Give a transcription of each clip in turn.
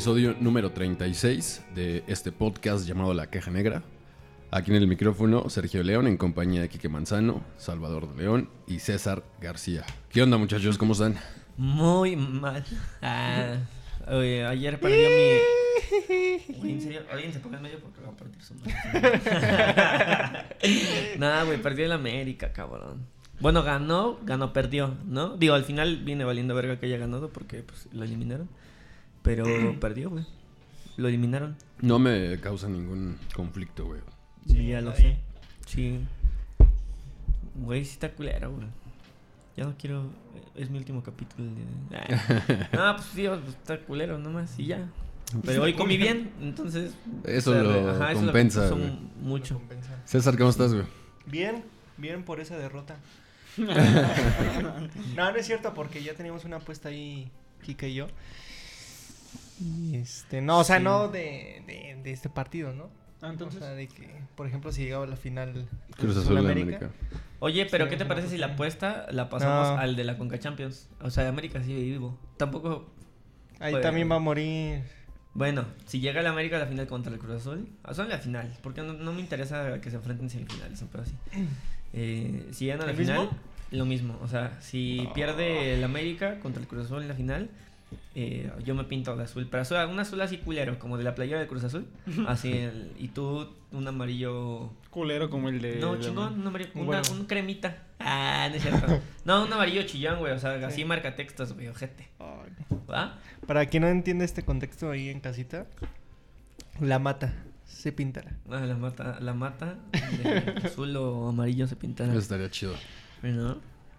episodio número 36 de este podcast llamado La Caja Negra. Aquí en el micrófono, Sergio León en compañía de Quique Manzano, Salvador de León y César García. ¿Qué onda muchachos? ¿Cómo están? Muy mal. Ah, oye, ayer perdió mi... Güey, ¿en serio? ¿Alguien se ponga en medio porque va a partir su madre? Nada, güey, perdió el América, cabrón. Bueno, ganó, ganó, perdió, ¿no? Digo, al final viene valiendo verga que haya ganado porque pues, lo eliminaron. Pero perdió, güey. Lo eliminaron. No me causa ningún conflicto, güey. Sí, ya lo sé. Sí. Güey, sí está culero, güey. Ya no quiero. Es mi último capítulo. el día de- Ah. No, pues sí, pues, está culero nomás y ya. Pero hoy comí bien, entonces. Eso se- lo ajá, eso compensa, güey. mucho. Compensa. César, ¿cómo estás, güey? Bien, bien por esa derrota. no, no es cierto, porque ya teníamos una apuesta ahí, Kika y yo. Y este, no, o sea, Sí. no de, de, de este partido, ¿no? Ah, entonces. O sea, de que, por ejemplo, si llegaba a la final Cruz Azul de América. Oye, pero Sí, ¿qué te parece si la apuesta la pasamos No. al de la Conca Champions? O sea, América sigue vivo. Tampoco. Ahí también va a morir. Bueno, si llega el América a la final contra el Cruz Azul, ah, son la final, porque no, no me interesa que se enfrenten en semifinales, pero así. Eh, si llegan a la ¿El final, mismo? lo mismo. O sea, si pierde el América contra el Cruz Azul en la final, eh, yo me pinto de azul. Pero azul, un azul así culero, como de la playera de Cruz Azul. Así, el- y tú un amarillo. Culero como el de. No, chingón, un amarillo, una, Bueno. un cremita. Ah, no es cierto. No, un amarillo chillón, güey. O sea, así marca textos, güey, ojete. ¿Va? Para quien no entiende este contexto ahí en casita, la mata, se pintará. Ah, la mata, la mata de azul o amarillo se pintará. Eso estaría chido. ¿No?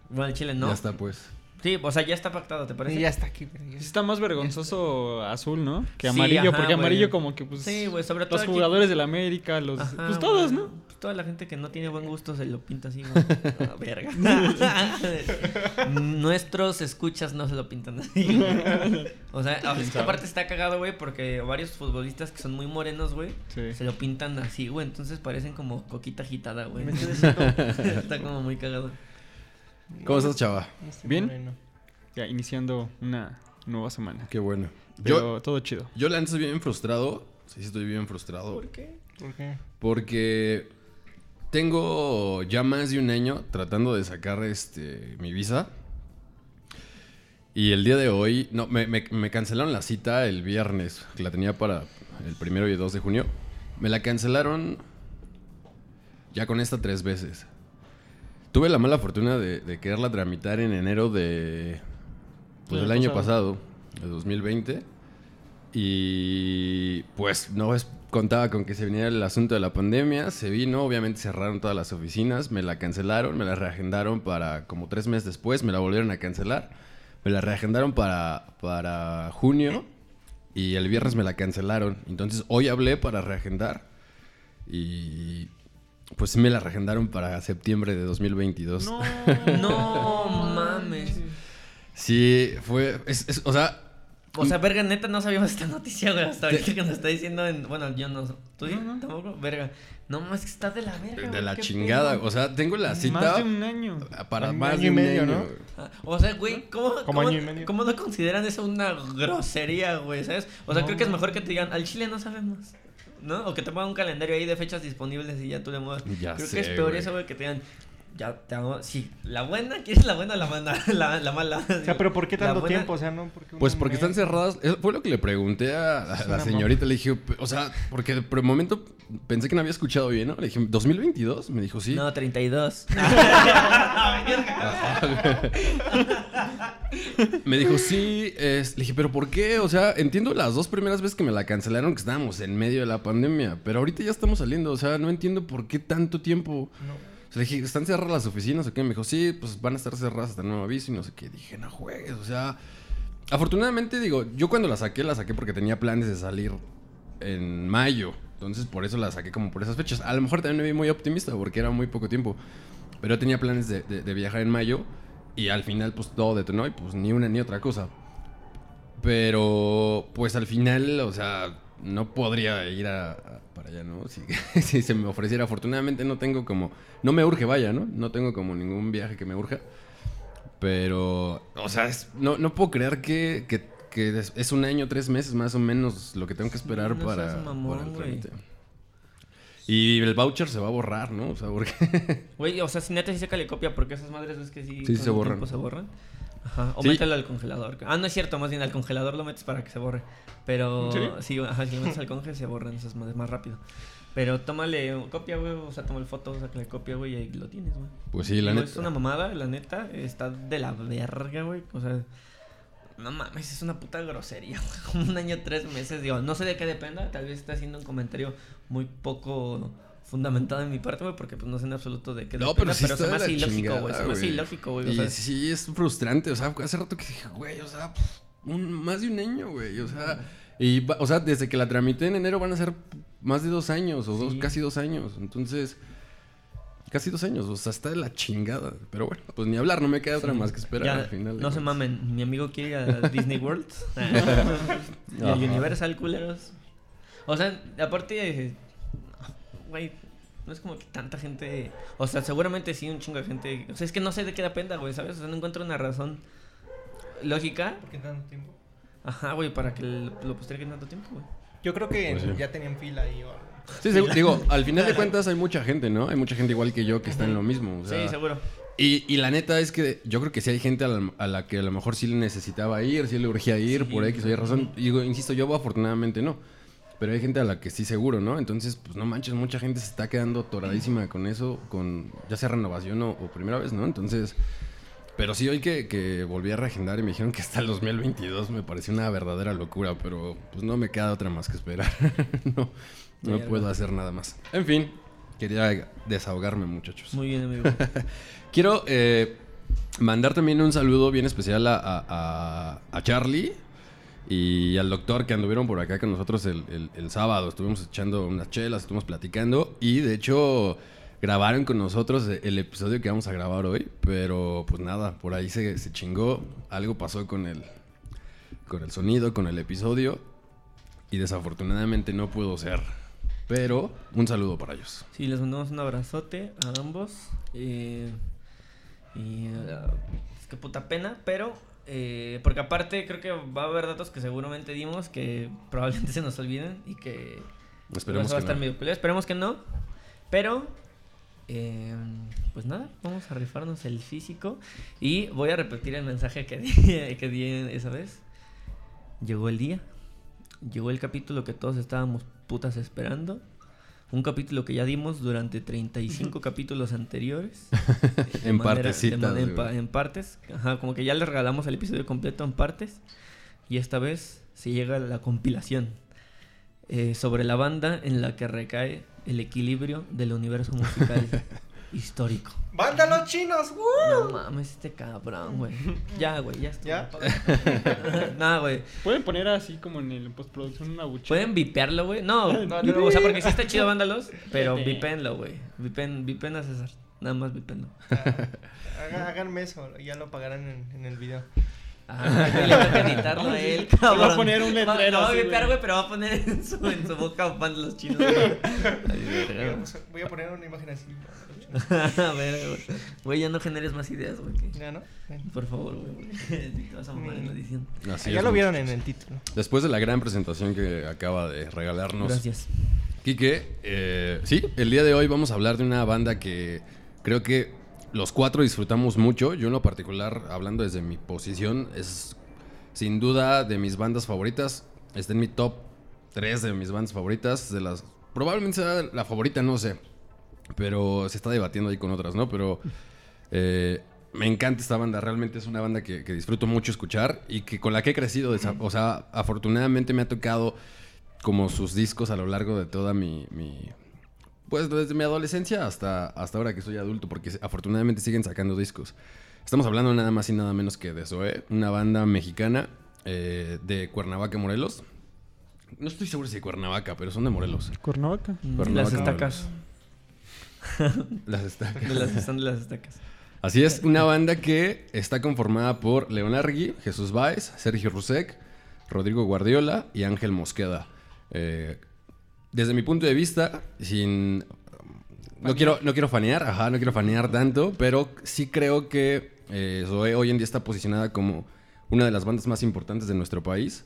Bueno, el chile no. Ya está, pues. Sí, o sea, ya está pactado, ¿te parece? Y ya está aquí. ya Está más vergonzoso azul, ¿no? Que Sí, amarillo, ajá, porque güey. amarillo como que pues... Sí, güey, sobre todo Los aquí- jugadores del América, los... Ajá, pues todos, güey. ¿no? Pues toda la gente que no tiene buen gusto se lo pinta así, güey. Ah, verga. Nuestros escuchas no se lo pintan así. güey. O sea, a- es que aparte está cagado, güey, porque varios futbolistas que son muy morenos, güey, Sí. se lo pintan así, güey. Entonces parecen como coquita agitada, güey. Está como muy cagado. ¿Cómo estás, chava? Este ¿Bien? moreno. Ya, iniciando una nueva semana. Qué bueno. Pero Yo, todo chido. yo la antes bien frustrado. Sí, estoy bien frustrado. ¿Por qué? ¿Por qué? Porque tengo ya más de un año tratando de sacar este mi visa. Y el día de hoy, no, me, me- me cancelaron la cita el viernes, que la tenía para el primero y el 2 de junio. Me la cancelaron ya con esta tres veces. Tuve la mala fortuna de, de quererla tramitar en enero de pues, Del año pasado. pasado, de 2020. Y pues no es, contaba con que se viniera el asunto de la pandemia. Se vino, obviamente cerraron todas las oficinas, me la cancelaron, me la reagendaron para como tres meses después, me la volvieron a cancelar. Me la reagendaron para, para junio y el viernes me la cancelaron. Entonces hoy hablé para reagendar y pues sí me la reagendaron para septiembre de 2022. No, No mames. Sí, fue, es- es- o sea, O sea, verga, neta, no sabíamos esta noticia, güey. Hasta ahorita que nos está diciendo en... Bueno, yo no... ¿Tú? No, no. ¿Tampoco? Verga. No, más que está de la verga, de güey, la chingada. pedo. O sea, tengo la cita Más de un año. para Un más año de y un medio, año. ¿no? Ah, O sea, güey, ¿cómo, cómo, año y medio. cómo no consideran eso una grosería, güey? ¿Sabes? O sea, No. creo que es mejor que te digan, al chile no sabemos. ¿No? O que te pongan un calendario ahí de fechas disponibles y ya tú le muevas. Ya creo sé, que es peor güey. eso, güey, que te digan, ya te hago. Sí, la buena, ¿quieres la buena o la mala? La, la mala. O sea, pero ¿por qué tanto buena- tiempo? O sea, no porque un Pues porque están cerradas. Eso Fue lo que le pregunté a, la señorita. Le dije, o sea, porque por el momento pensé que no había escuchado bien, ¿no? Le dije, ¿2022? Me dijo, sí. No, 32. Me dijo, sí. es- Le dije, ¿pero por qué? O sea, entiendo las dos primeras veces que me la cancelaron que estábamos en medio de la pandemia. Pero ahorita ya estamos saliendo. O sea, no entiendo por qué tanto tiempo. No. O sea, dije, ¿están cerradas las oficinas o qué? Me dijo, sí, pues van a estar cerradas hasta nuevo aviso y no sé qué. Dije, no juegues, o sea... Afortunadamente, digo, yo cuando la saqué, la saqué porque tenía planes de salir en mayo. Entonces, por eso la saqué como por esas fechas. A lo mejor también me vi muy optimista porque era muy poco tiempo. Pero tenía planes de, de- de viajar en mayo y al final, pues todo detonó y pues ni una ni otra cosa. Pero, pues al final, o sea, no podría ir a, a- para allá, ¿no? Si, si se me ofreciera. Afortunadamente no tengo como... No me urge, vaya, ¿no? No tengo como ningún viaje que me urja. Pero, o sea, es- no, no puedo creer que, que, que es, es un año, tres meses más o menos lo que tengo que esperar no para, mamón, para el trámite. Y el voucher se va a borrar, ¿no? O sea, porque... Güey, o sea, si neta sí se copia, porque esas madres es que sí. Sí, se borran. se borran. Ajá. O Sí. mételo al congelador. Ah, no es cierto, más bien al congelador lo metes para que se borre. Pero sí, ajá, si lo metes al conge se borran esas madres más rápido. Pero tómale copia, güey, o sea, toma el foto, sácale copia, güey, y ahí lo tienes, güey. Pues sí, la neta. Es una mamada, la neta, está de la verga, güey. O sea, no mames, es una puta grosería, güey. Un año, tres meses, digo, no sé de qué dependa, tal vez está haciendo un comentario muy poco fundamentado en mi parte, güey, porque pues no sé en absoluto de qué No, pero sí se está me de hace la ilógico, güey, se me hace ilógico, güey, o Y sea, sí, es frustrante. O sea, hace rato que dije, güey, o sea, un, más de un año, güey. O sea, y, o sea, desde que la tramité en enero van a ser más de dos años o dos, casi dos años. Entonces, casi dos años. O sea, está de la chingada. Pero bueno, pues ni hablar, no me queda otra más que esperar ya, al final. no se mamen, mi amigo quiere ir a Disney World y al Universal, culeros. O sea, aparte, güey, no es como que tanta gente. O sea, seguramente sí, un chingo de gente. O sea, es que no sé de qué dependa, güey, ¿sabes? O sea, no encuentro una razón lógica. ¿Por qué tanto tiempo? Ajá, güey, para que lo, posterguen tanto tiempo, güey. Yo creo que Pues sí. ya tenían fila ahí o. Sí, segu- digo, al final de cuentas hay mucha gente, ¿no? Hay mucha gente igual que yo que está en lo mismo. o sea, sí, seguro. Y, y la neta es que yo creo que sí hay gente a la, a la que a lo mejor sí le necesitaba ir, sí le urgía ir, Sí. por X o Y razón. Digo, insisto, yo afortunadamente no. Pero hay gente a la que sí seguro, ¿no? Entonces, pues no manches, mucha gente se está quedando atoradísima con eso, con ya sea renovación o, o primera vez, ¿no? Entonces, pero sí hoy que, que volví a reagendar y me dijeron que hasta el 2022 me pareció una verdadera locura, pero pues no me queda otra más que esperar. no, no puedo hacer nada más. En fin, quería desahogarme, muchachos. Muy bien, amigo. Quiero eh, mandar también un saludo bien especial a- a Charlie y al doctor que anduvieron por acá con nosotros el, el- sábado. Estuvimos echando unas chelas, estuvimos platicando y de hecho grabaron con nosotros el episodio que vamos a grabar hoy. Pero pues nada, por ahí se, se chingó. Algo pasó con el, con el sonido, con el episodio y desafortunadamente no pudo ser. Pero un saludo para ellos. Sí, les mandamos un abrazote a ambos. eh, y eh, es que puta pena, pero eh, porque aparte creo que va a haber datos que seguramente dimos que probablemente se nos olviden y que Esperemos eso va a que estar no. medio culero. Esperemos que no, pero eh, pues nada, vamos a rifarnos el físico y voy a repetir el mensaje que di, que di esa vez. Llegó el día, llegó el capítulo que todos estábamos putas esperando. Un capítulo que ya dimos durante 35 capítulos anteriores. En manera- partecitas, de man- en, güey. pa- en partes. Ajá, como que ya les regalamos el episodio completo en partes. Y esta vez se llega la compilación. eh, sobre la banda en la que recae el equilibrio del universo musical histórico. ¡Banda los chinos! ¡Uh! No mames, este cabrón, güey. Ya, güey, ya está. ¿Ya? Nada, güey. Pueden poner así como en el postproducción una bucha. ¿Pueden vipearlo, güey? No, No, no, no, o sea, porque sí está chido vándalos, pero vipenlo, güey. Vipen, vipen a César. Nada más vipenlo. Haga- Háganme eso, ya lo pagarán en, en el video. Ah, le toca editarlo a él, cabrón. Va a poner un Va- letrero No va a así, güey. pero va a poner en su, en su boca vándalos chinos, güey. Ay, verga, Voy a- Voy a poner una imagen así. güey. Verga, güey. Güey, ya no generes más ideas, güey. ¿Ya no? Por favor, güey. Sí, te vas a en la edición. Así ya es, lo vieron en el título. Después de la gran presentación que acaba de regalarnos Gracias. Quique, eh, sí, el día de hoy vamos a hablar de una banda que creo que los cuatro disfrutamos mucho. Yo en lo particular, hablando desde mi posición, es sin duda de mis bandas favoritas. Está en mi top 3 de mis bandas favoritas. De las. Probablemente sea la favorita, no sé. Pero se está debatiendo ahí con otras, ¿no? Pero. eh, me encanta esta banda. Realmente es una banda que, disfruto mucho escuchar. Y que con la que he crecido. O sea, afortunadamente me ha tocado como sus discos a lo largo de toda mi- pues desde mi adolescencia hasta, hasta ahora que soy adulto. Porque afortunadamente siguen sacando discos. Estamos hablando nada más y nada menos que de Zoé, una banda mexicana eh, de Cuernavaca, Morelos. No estoy seguro si de Cuernavaca, pero son de Morelos. Cuernavaca. Mm, Cuernavaca, Las estacas. Las estacas. De las, son de las estacas. Así es, una banda que está conformada por León Largui, Jesús Báez, Sergio Rusek, Rodrigo Guardiola y Ángel Mosqueda. Eh, desde mi punto de vista, sin... No quiero, no quiero fanear, ajá, no quiero fanear tanto, pero sí creo que eh, Zoé hoy en día está posicionada como una de las bandas más importantes de nuestro país.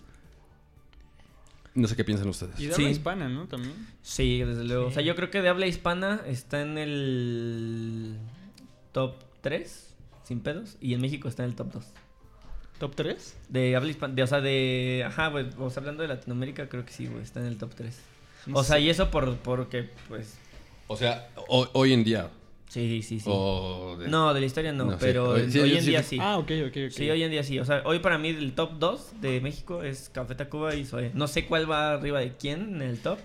No sé qué piensan ustedes. Y de Sí. habla hispana, ¿no? También. Sí, desde luego. O sea, yo creo que de habla hispana está en el top 3, sin pedos, y en México está en el top 2. ¿Top 3? De habla hispana, de, o sea, de... Ajá, güey, o sea, hablando de Latinoamérica, creo que sí, güey, está en el top 3. O sea, y eso por, porque, pues, O sea, ho- hoy en día. sí, sí, sí. o de- No, de la historia no, pero Hoy- en- sí, hoy yo en sí- día sí. Ah, ok, ok, ok. Sí, hoy en día sí. O sea, hoy para mí el top 2 de México es Café Tacuba y Zoé. No sé cuál va arriba de quién en el top,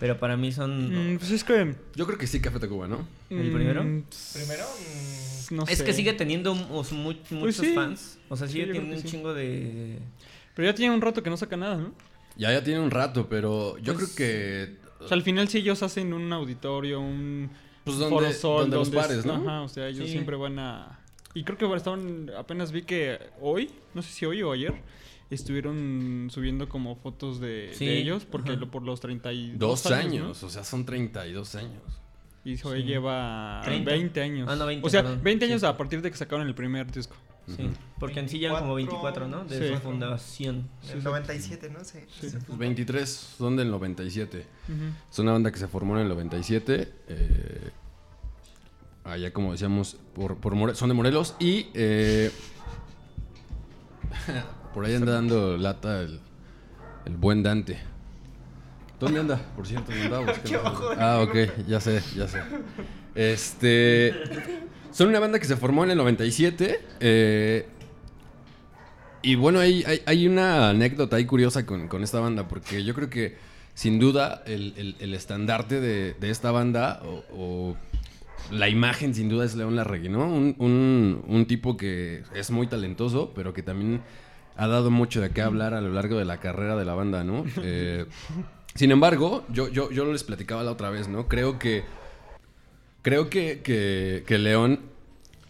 pero para mí son... Mm, pues es que... Yo creo que sí, Café Tacuba, ¿no? ¿El primero? mm, Primero, mm, No es sé. que sigue teniendo mu- o sea, mu- muchos sí. fans. O sea, sigue teniendo un chingo de... Pero ya tiene un rato que no saca nada, ¿no? Ya, ya tiene un rato, pero yo Pues- creo que... O sea, al final sí ellos hacen un auditorio, un Pues donde, Foro Sol, donde los donde- pares, ¿no? Ajá, o sea, ellos Sí. siempre van a... Y creo que estaban... Apenas vi que hoy, no sé si hoy o ayer, estuvieron subiendo como fotos de, de Sí, ellos, porque lo, por los 32 Dos años, ¿no? o sea, son 32 años. Y Zoe Sí. lleva 30. 20 años. Ah, no, 20, o sea, perdón. 20 años Sí. a partir de que sacaron el primer disco. Sí, porque en sí llevan como 24, ¿no? De Sí. su fundación. el 97, ¿no? sé Sí. Pues funda. 23 son del 97. Ujú. Es una banda que se formó en el 97. eh, allá, como decíamos, por, por More- son de Morelos. Y eh, por ahí anda dando lata el, el buen Dante. ¿Dónde anda? Por cierto, me andaba. Ah, ok, ya sé, ya sé. Este. Son una banda que se formó en el 97. eh, y bueno, hay, hay, hay una anécdota ahí curiosa con, con esta banda, porque yo creo que sin duda el, el- el estandarte de, de esta banda o, o la imagen sin duda es León Larregui, ¿no? Un, un- un tipo que es muy talentoso, pero que también ha dado mucho de qué hablar a lo largo de la carrera de la banda, ¿no? Eh, sin embargo, yo, yo, yo les platicaba la otra vez, ¿no? Creo que Creo que, que- que León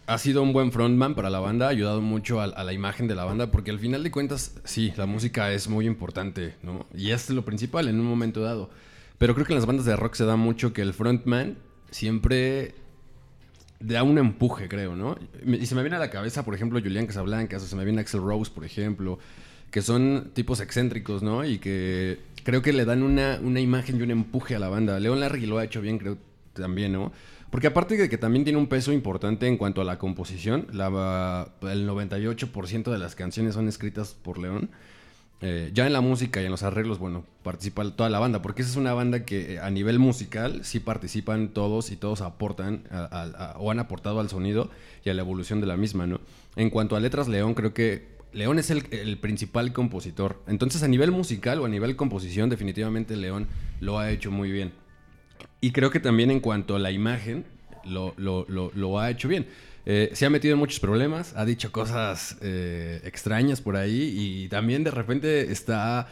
ha sido un buen frontman para la banda, ha ayudado mucho a, la imagen de la banda, porque al final de cuentas, sí, la música es muy importante, ¿no? Y es lo principal en un momento dado. Pero creo que en las bandas de rock se da mucho que el frontman siempre da un empuje, creo, ¿no? Y se me viene a la cabeza, por ejemplo, Julián Casablancas, o se me viene Axel Rose, por ejemplo, que son tipos excéntricos, ¿no? Y que creo que le dan una, una imagen y un empuje a la banda. León Larry lo ha hecho bien, creo, también, ¿no? Porque aparte de que también tiene un peso importante en cuanto a la composición, la, el 98% de las canciones son escritas por León. Eh, ya en la música y en los arreglos, bueno, participa toda la banda, porque esa es una banda que eh, a nivel musical sí participan todos y todos aportan o han aportado al sonido y a la evolución de la misma, ¿no? En cuanto a letras, León creo que León es el principal compositor. Entonces a nivel musical o a nivel composición, definitivamente León lo ha hecho muy bien. Y creo que también en cuanto a la imagen, lo, lo- lo- lo ha hecho bien. Eh, se ha metido en muchos problemas, ha dicho cosas eh, extrañas por ahí y también de repente está...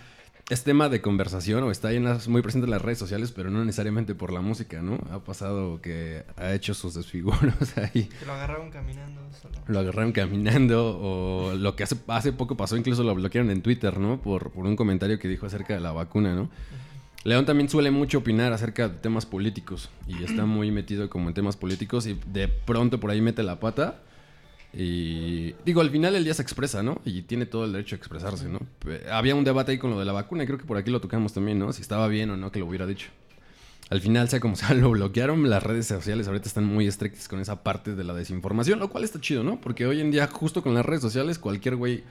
Es tema de conversación o está ahí en las- muy presente en las redes sociales, pero no necesariamente por la música, ¿no? Ha pasado que ha hecho sus desfiguros ahí. Que lo agarraron caminando solo. Lo agarraron caminando o lo que hace, hace poco pasó, incluso lo bloquearon en Twitter, ¿no? Por, por un comentario que dijo acerca de la vacuna, ¿no? León también suele mucho opinar acerca de temas políticos y está muy metido como en temas políticos y de pronto por ahí mete la pata y digo, al final el día se expresa, ¿no? Y tiene todo el derecho a expresarse, ¿no? Había un debate ahí con lo de la vacuna y creo que por aquí lo tocamos también, ¿no? Si estaba bien o no que lo hubiera dicho. al final, sea como sea, lo bloquearon. Las redes sociales ahorita están muy estrictas con esa parte de la desinformación, lo cual está chido, ¿no? Porque hoy en día, justo con las redes sociales, cualquier güey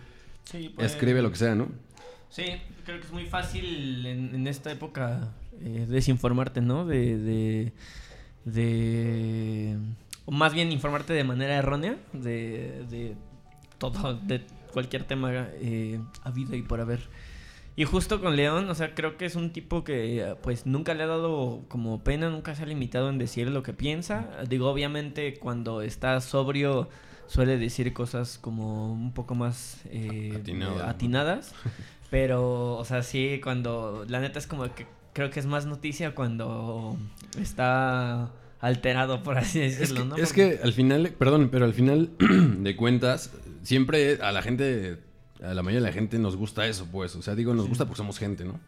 Sí, pues, escribe lo que sea, ¿no? Sí, creo que es muy fácil en, esta época eh, desinformarte, ¿no? De, de, de... O más bien informarte de manera errónea de, de todo, de cualquier tema eh, habido y por haber. Y justo con León, o sea, creo que es un tipo que pues nunca le ha dado como pena, nunca se ha limitado en decir lo que piensa. Digo, obviamente cuando está sobrio suele decir cosas como un poco más eh, Atinadas. Pero, o sea, sí, cuando la neta es como que creo que es más noticia cuando está alterado, por así Es, decirlo, que, ¿no? es que al final, perdón, pero al final de cuentas, siempre a la gente, a la mayoría de la gente nos gusta eso, pues. O sea, digo, nos gusta porque somos gente, ¿no?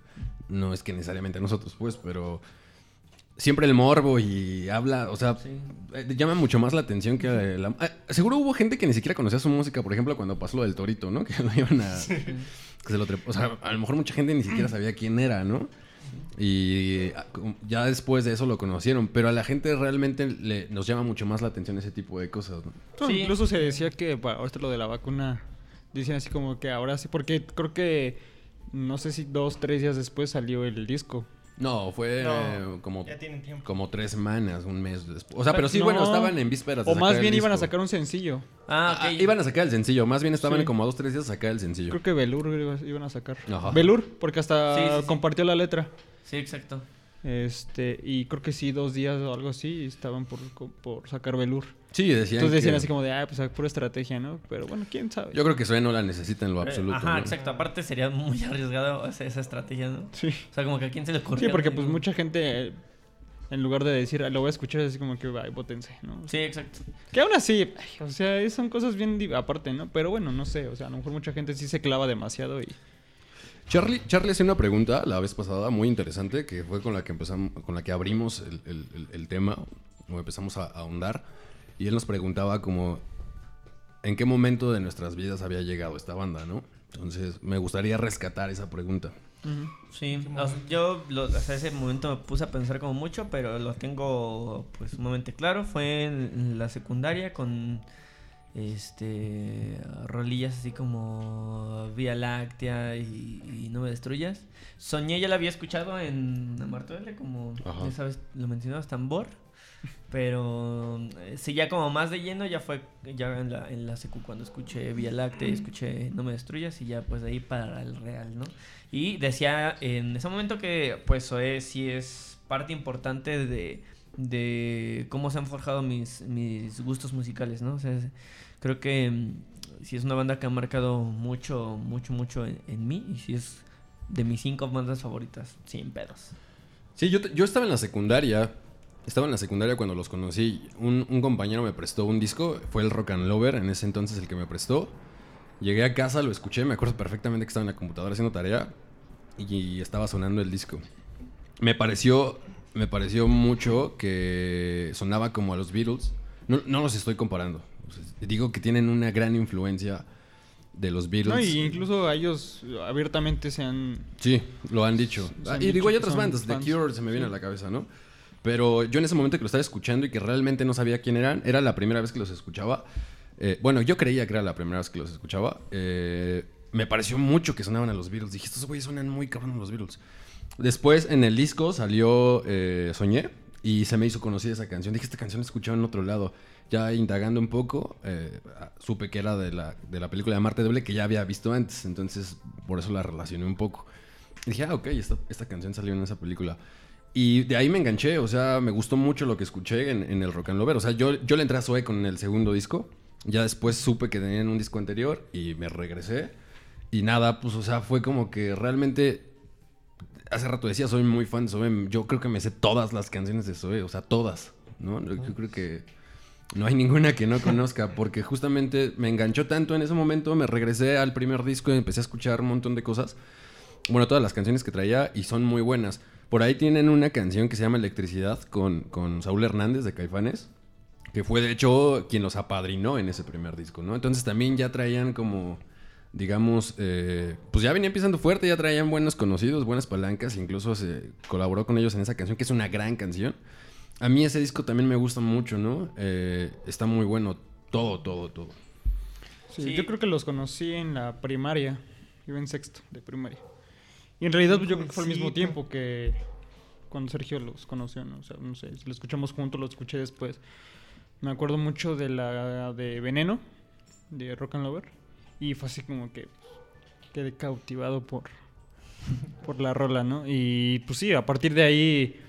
No es que necesariamente nosotros, pues, pero siempre el morbo y habla, o sea, Sí. eh, llama mucho más la atención que la... ah, seguro hubo gente que ni siquiera conocía su música, por ejemplo, cuando pasó lo del Torito, ¿no? Que lo iban a... que se lo trepó. O sea, a lo mejor mucha gente ni siquiera sabía quién era, ¿no? Y ah, ya después de eso lo conocieron, pero a la gente realmente le, nos llama mucho más la atención ese tipo de cosas, ¿no? No, Sí. Incluso se decía que para ahorita lo de la vacuna, dicen así como que ahora sí, porque creo que no sé si dos, tres días después salió el disco. No, fue No, eh, como, Ya tienen tiempo. como tres semanas, un mes después. O sea, pero sí, bueno, No. estaban en vísperas. de O más sacar el bien iban a sacar un sencillo. Ah, ok. Ah, iban a sacar el sencillo, más bien estaban Sí. como a dos, tres días a sacar el sencillo. Creo que Belur iba- iban a sacar. Ajá. Belur, porque hasta Sí, sí, sí. compartió la letra. Sí, exacto. Este, y creo que sí, dos días o algo así estaban por, por sacar Belur. Sí, decían Entonces decían que- así como de, ah, pues pura estrategia, ¿no? Pero bueno, quién sabe. Yo creo que Zoe no la necesita en lo Eh, absoluto. Ajá, ¿no? exacto. Aparte sería muy arriesgado esa estrategia, ¿no? Sí. O sea, como que a quién se le ocurrió. Sí, porque ¿no? pues mucha gente, en lugar de decir, "Ah, lo voy a escuchar, es así como que, ay, votense, ¿no? Sí, exacto. Que aún así, ay, o sea, son cosas bien aparte, ¿no? Pero bueno, no sé, o sea, a lo mejor mucha gente sí se clava demasiado y... Charlie, Charlie hacía una pregunta la vez pasada muy interesante que fue con la que empezamos, con la que abrimos el, el- el- el tema o empezamos a, a ahondar y él nos preguntaba como en qué momento de nuestras vidas había llegado esta banda, ¿no? Entonces me gustaría rescatar esa pregunta. Sí, o sea, yo lo, hasta ese momento me puse a pensar como mucho, pero lo tengo pues sumamente claro. Fue en, la secundaria con este rolillas así como Vía Láctea y, y No me destruyas. Soñé, ya la había escuchado en Amarte Duele, como Ajá. esa vez lo mencionabas, Tambor. Pero eh, sí, ya como más de lleno, ya fue ya en la, en la secu cuando escuché Vía Láctea y escuché No me destruyas y ya pues de ahí para el real, ¿no? Y decía en ese momento que pues Zoé sí es parte importante de, de cómo se han forjado mis, mis gustos musicales, ¿no? O sea, creo que mm, sí es una banda que ha marcado mucho, mucho, mucho en, en mí y sí es de mis cinco bandas favoritas, sin pedos. Sí, yo, yo estaba en la secundaria. Estaba en la secundaria cuando los conocí. Un, un compañero me prestó un disco. Fue el Rock and Lover, en ese entonces el que me prestó. Llegué a casa, lo escuché. Me acuerdo perfectamente que estaba en la computadora haciendo tarea. Y estaba sonando el disco. Me pareció, me pareció mucho que sonaba como a los Beatles. No, no los estoy comparando. O sea, digo que tienen una gran influencia de los Beatles. No, y incluso a ellos abiertamente se han... Sí, lo han dicho. Se Ah, han y dicho digo, hay otras bandas. The. Cure se me viene Sí. a la cabeza, ¿no? Pero yo en ese momento que lo estaba escuchando y que realmente no sabía quién eran, era la primera vez que los escuchaba. Eh, bueno, yo creía que era la primera vez que los escuchaba. Eh, me pareció mucho que sonaban a los Beatles. Dije, estos güeyes suenan muy cabrón los Beatles. Después en el disco salió eh, Soñé y se me hizo conocida esa canción. Dije, esta canción la he escuchado en otro lado. Ya indagando un poco, supe que era de la, de la película de Marte Doble que ya había visto antes. Entonces, por eso la relacioné un poco. Y dije, ah, ok, esta, esta canción salió en esa película. Y de ahí me enganché, o sea, me gustó mucho lo que escuché en, en el Rock and Lover. O sea, yo, yo le entré a Zoe con el segundo disco. Ya después supe que tenían un disco anterior y me regresé. Y nada, pues, o sea, fue como que realmente. Hace rato decía, soy muy fan de Zoe. Yo creo que me sé todas las canciones de Zoe, o sea, todas, ¿no? Yo creo que no hay ninguna que no conozca, porque justamente me enganchó tanto en ese momento, me regresé al primer disco y empecé a escuchar un montón de cosas. Bueno, todas las canciones que traía y son muy buenas. Por ahí tienen una canción que se llama Electricidad con, con Saúl Hernández de Caifanes, que fue de hecho quien los apadrinó en ese primer disco, ¿no? Entonces también ya traían como digamos, eh, pues ya venía empezando fuerte, ya traían buenos conocidos, buenas palancas, incluso se colaboró con ellos en esa canción, que es una gran canción. A mí ese disco también me gusta mucho, ¿no? Eh, está muy bueno, todo, todo, todo. Sí, Sí. Yo creo que los conocí en la primaria. Iba en sexto de primaria. Y en realidad pues, yo creo que fue al mismo tiempo que cuando Sergio los conoció, ¿no? O sea, no sé, si lo escuchamos juntos, lo escuché después. Me acuerdo mucho de la de Veneno, de Rock and Lover. Y fue así como que quedé cautivado por, por la rola, ¿no? Y pues sí, a partir de ahí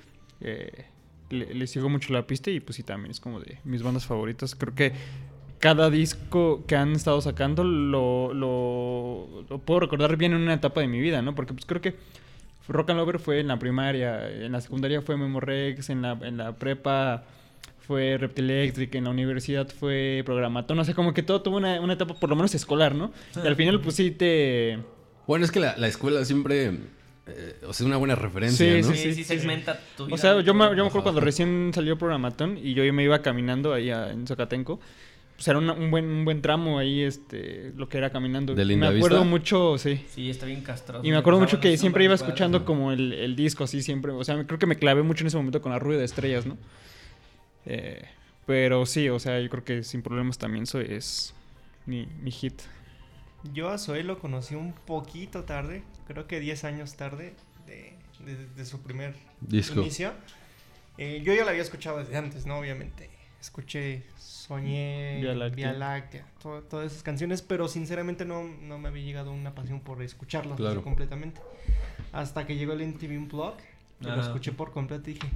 eh, le, le sigo mucho la pista y pues sí, también es como de mis bandas favoritas. Creo que cada disco que han estado sacando lo, lo, lo puedo recordar bien en una etapa de mi vida, ¿no? Porque pues creo que Rock and Lover fue en la primaria, en la secundaria fue Memorex, en la, en la prepa fue Reptilectric, en la universidad fue Programatón, o sea, como que todo tuvo una, una etapa por lo menos escolar, ¿no? Y al final pues sí te... Bueno, es que la, la escuela siempre, eh, o sea, es una buena referencia, Sí, ¿no? Sí, sí, sí, segmenta tu vida. O sea, yo me, yo me acuerdo cuando recién salió Programatón y yo me iba caminando ahí a- en Zacatenco. Pues era una- un, buen, un buen tramo ahí, este, lo que era caminando. ¿De me acuerdo Vista? mucho, sí. Sí, está bien castroso. Y me acuerdo mucho que siempre iba escuchando como el, el disco así siempre. O sea, creo que me clavé mucho en ese momento con la rubia de estrellas, ¿no? Eh, pero sí, o sea, yo creo que sin problemas también soy, es mi, mi hit. Yo a Zoe lo conocí un poquito tarde, creo que 10 años tarde de, de- de su primer Disco. inicio. Eh, yo ya lo había escuchado desde antes, ¿no? Obviamente. Escuché Soñé, Vía Vía Láctea. Láctea, to- todas esas canciones, pero sinceramente no, no me había llegado una pasión por escucharlas así Claro. completamente. Hasta que llegó el MTV Unplugged, y lo escuché por completo y dije,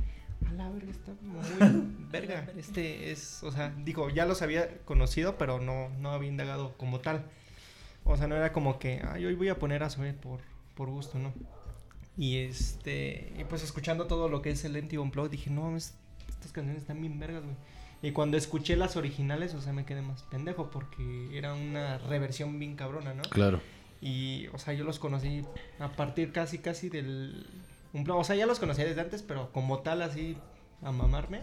a la verga, está muy verga. Este es, o sea, digo, ya los había conocido, pero no, no había indagado como tal. O sea, no era como que, ay, hoy voy a poner a Zoe por, por gusto, ¿no? Y este, y pues escuchando todo lo que es el MTV Unplugged, dije, no, es- estas canciones están bien vergas, güey. Y cuando escuché las originales, o sea, me quedé más pendejo porque era una reversión bien cabrona, ¿no? Claro. Y, o sea, yo los conocí a partir casi, casi del... Unplugged. O sea, ya los conocía desde antes, pero como tal, así, a mamarme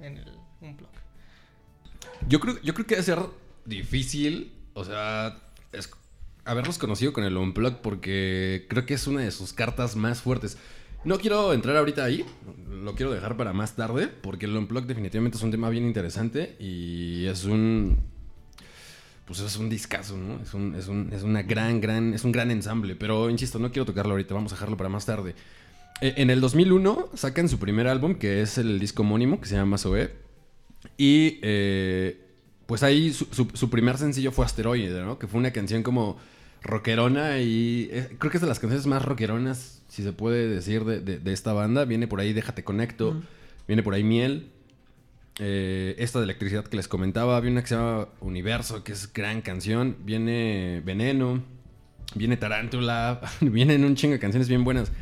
en el Unplugged. Yo creo, yo creo que debe ser difícil, o sea, es- haberlos conocido con el Unplugged porque creo que es una de sus cartas más fuertes. No quiero entrar ahorita ahí, lo quiero dejar para más tarde, porque el Unplugged definitivamente es un tema bien interesante y es un... Pues es un discazo, ¿no? Es un, es un, una gran, gran, es un gran ensamble, pero insisto, no quiero tocarlo ahorita, vamos a dejarlo para más tarde. Eh, En el 2001 sacan su primer álbum, que es el disco homónimo, que se llama Zoe. Y eh, pues ahí su primer sencillo fue Asteroide, ¿no? Que fue una canción como rockerona y eh, creo que es de las canciones más rockeronas, si se puede decir, de, de- de esta banda. Viene por ahí Déjate Conecto, viene por ahí Miel. eh, esta de electricidad que les comentaba, viene una que se llama Universo, que es gran canción. Viene Veneno, viene Tarántula, vienen un chingo de canciones bien buenas.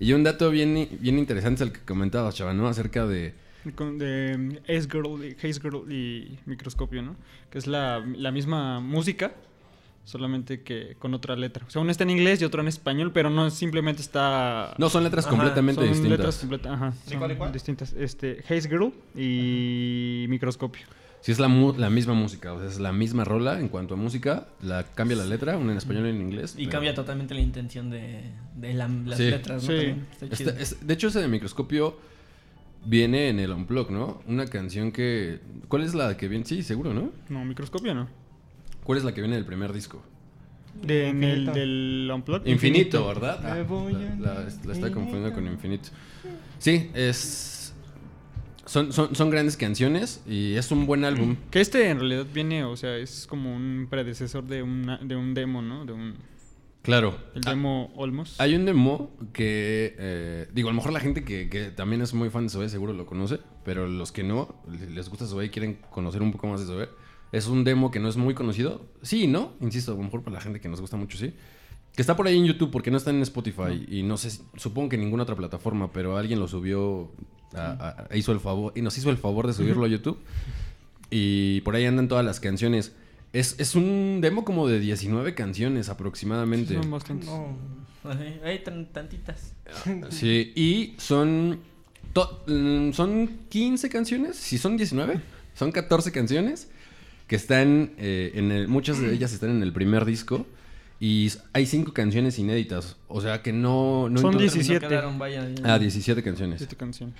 Y un dato bien, bien interesante es el que comentabas, chava, ¿no? Acerca de... Con- de mm, Ace Girl, Haze Girl y Microscopio, ¿no? Que es la, la misma música, solamente que con otra letra. O sea, una está en inglés y otra en español, pero no simplemente está... No, son letras Ajá, completamente son distintas. letras completas, ajá. ¿De son cuál y cuál? distintas. Este, Haze Girl y Microscopio. Sí, es la, mu- la misma música, o sea, es la misma rola en cuanto a música, la cambia la letra, una en español y en inglés. Y pero- cambia totalmente la intención de, de la- las Sí. letras, ¿no? Sí. También está es- de hecho, ese de microscopio viene en el Unplug, ¿no? Una canción que... ¿Cuál es la que viene? Sí, seguro, ¿no? No, Microscopio no. ¿Cuál es la que viene del primer disco? De, en el, Infinito. del Unplugged. Infinito, ¿verdad? Me Ah, voy la, la- la está confundiendo con Infinito. Sí, es... Son, son, son grandes canciones y es un buen álbum. Que este en realidad viene, o sea, es como un predecesor de, una, de un demo, ¿no? De un... Claro. El Ah, demo Olmos. Hay un demo que, eh, digo, a lo mejor la gente que, que también es muy fan de Zoe seguro lo conoce, pero los que no, les gusta Zoe y quieren conocer un poco más de Zoe, es un demo que no es muy conocido. Sí, ¿no? Insisto, a lo mejor para la gente que nos gusta mucho, sí. Que está por ahí en YouTube porque no está en Spotify y no sé, supongo que en ninguna otra plataforma, pero alguien lo subió, a- a- hizo el favor, y nos hizo el favor de subirlo a YouTube. Y por ahí andan todas las canciones. Es, es un demo como de 19 canciones aproximadamente. Son bastantes. No. Hay tan- tantitas. Sí, y son. to- mm, son 15 canciones. Si son 19, son 14 canciones que están. eh, en el- muchas de ellas están en el primer disco. Y hay cinco canciones inéditas. O sea que no... no Son inclu- 17. No quedaron, vaya, ya. Ah, 17 canciones. Siete canciones.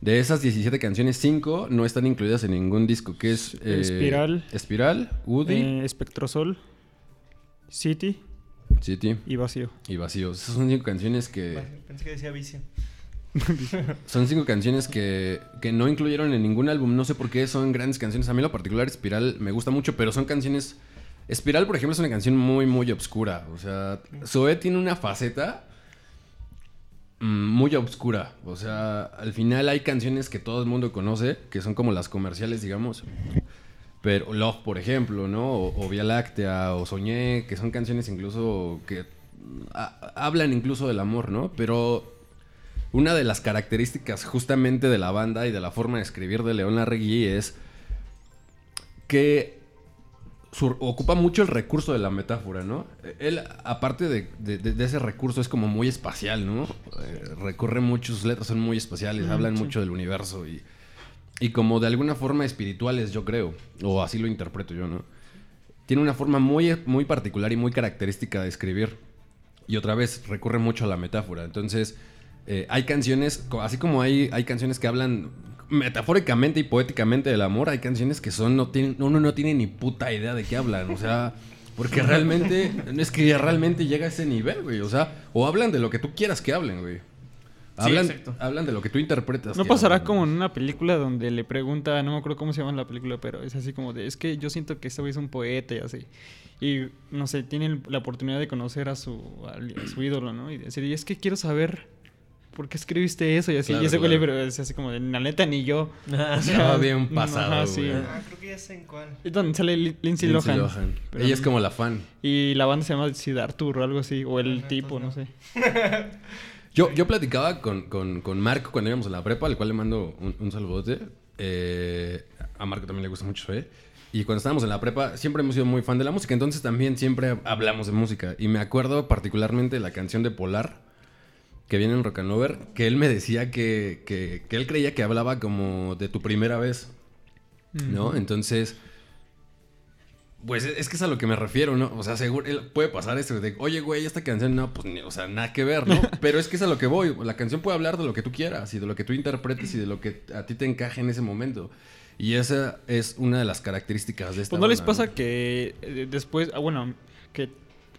De esas 17 canciones, 5 no están incluidas en ningún disco, que es... eh, Espiral. Espiral, Woody, Eh, Espectrosol, City City y Vacío. y Vacíos. Esas son cinco canciones que... Pensé que decía vicio. Son cinco canciones que, que no incluyeron en ningún álbum. No sé por qué son grandes canciones. A mí lo particular Espiral me gusta mucho, pero son canciones... Espiral, por ejemplo, es una canción muy, muy obscura. O sea, Zoé tiene una faceta mm, muy obscura. O sea, al final hay canciones que todo el mundo conoce, que son como las comerciales, digamos. Pero Love, por ejemplo, ¿no? O, Vía Láctea, o Soñé, que son canciones incluso que mm, ha- hablan incluso del amor, ¿no? Pero una de las características justamente de la banda y de la forma de escribir de León Larregui es que ocupa mucho el recurso de la metáfora, ¿no? Él, aparte de, de- ese recurso, es como muy espacial, ¿no? Eh, recurre mucho, sus letras son muy espaciales, Mm, hablan sí. mucho del universo y, y como de alguna forma espirituales, yo creo, o así lo interpreto yo, ¿no? Tiene una forma muy, muy particular y muy característica de escribir. Y otra vez, recurre mucho a la metáfora. Entonces, eh, hay canciones, así como hay, hay canciones que hablan metafóricamente y poéticamente del amor, hay canciones que son, no tienen, uno no tiene ni puta idea de qué hablan. O sea, porque realmente, es que realmente llega a ese nivel, güey. O sea, o hablan de lo que tú quieras que hablen, güey. Sí, Hablan, exacto. hablan de lo que tú interpretas. ¿No pasará hablan. como en una película donde le pregunta, no me acuerdo cómo se llama la película, pero es así como de, es que yo siento que este güey es un poeta y así. Y no sé, tienen la oportunidad de conocer a su, a su ídolo, ¿no? Y decir, y es que quiero saber por qué escribiste eso y así. Claro, y ese claro. pero es así como de, la neta ni yo. Ah, O sea, Estaba bien pasado, ajá, sí. Ah, creo que ya sé en cuál. Es donde sale Li- Lindsay, Lindsay Lohan. Lohan. Pero Ella es como la fan. Y la banda se llama Sid Arthur o algo así, o el tipo, no sé. Yo, yo platicaba con, con, con Marco cuando íbamos a la prepa, al cual le mando un, un saludote. Eh, a Marco también le gusta mucho, ¿eh? Y cuando estábamos en la prepa, siempre hemos sido muy fan de la música, entonces también siempre hablamos de música. Y me acuerdo particularmente de la canción de Polar, que viene en Rock and que él me decía que, que, que él creía que hablaba como de tu primera vez, ¿no? Entonces, pues es que es a lo que me refiero, ¿no? O sea, seguro, él puede pasar eso de, oye, güey, esta canción, no, pues, o sea, nada que ver, ¿no? Pero es que es a lo que voy. La canción puede hablar de lo que tú quieras y de lo que tú interpretes y de lo que a ti te encaje en ese momento. Y esa es una de las características de esta Pues no les pasa que eh, después, ah, bueno, que,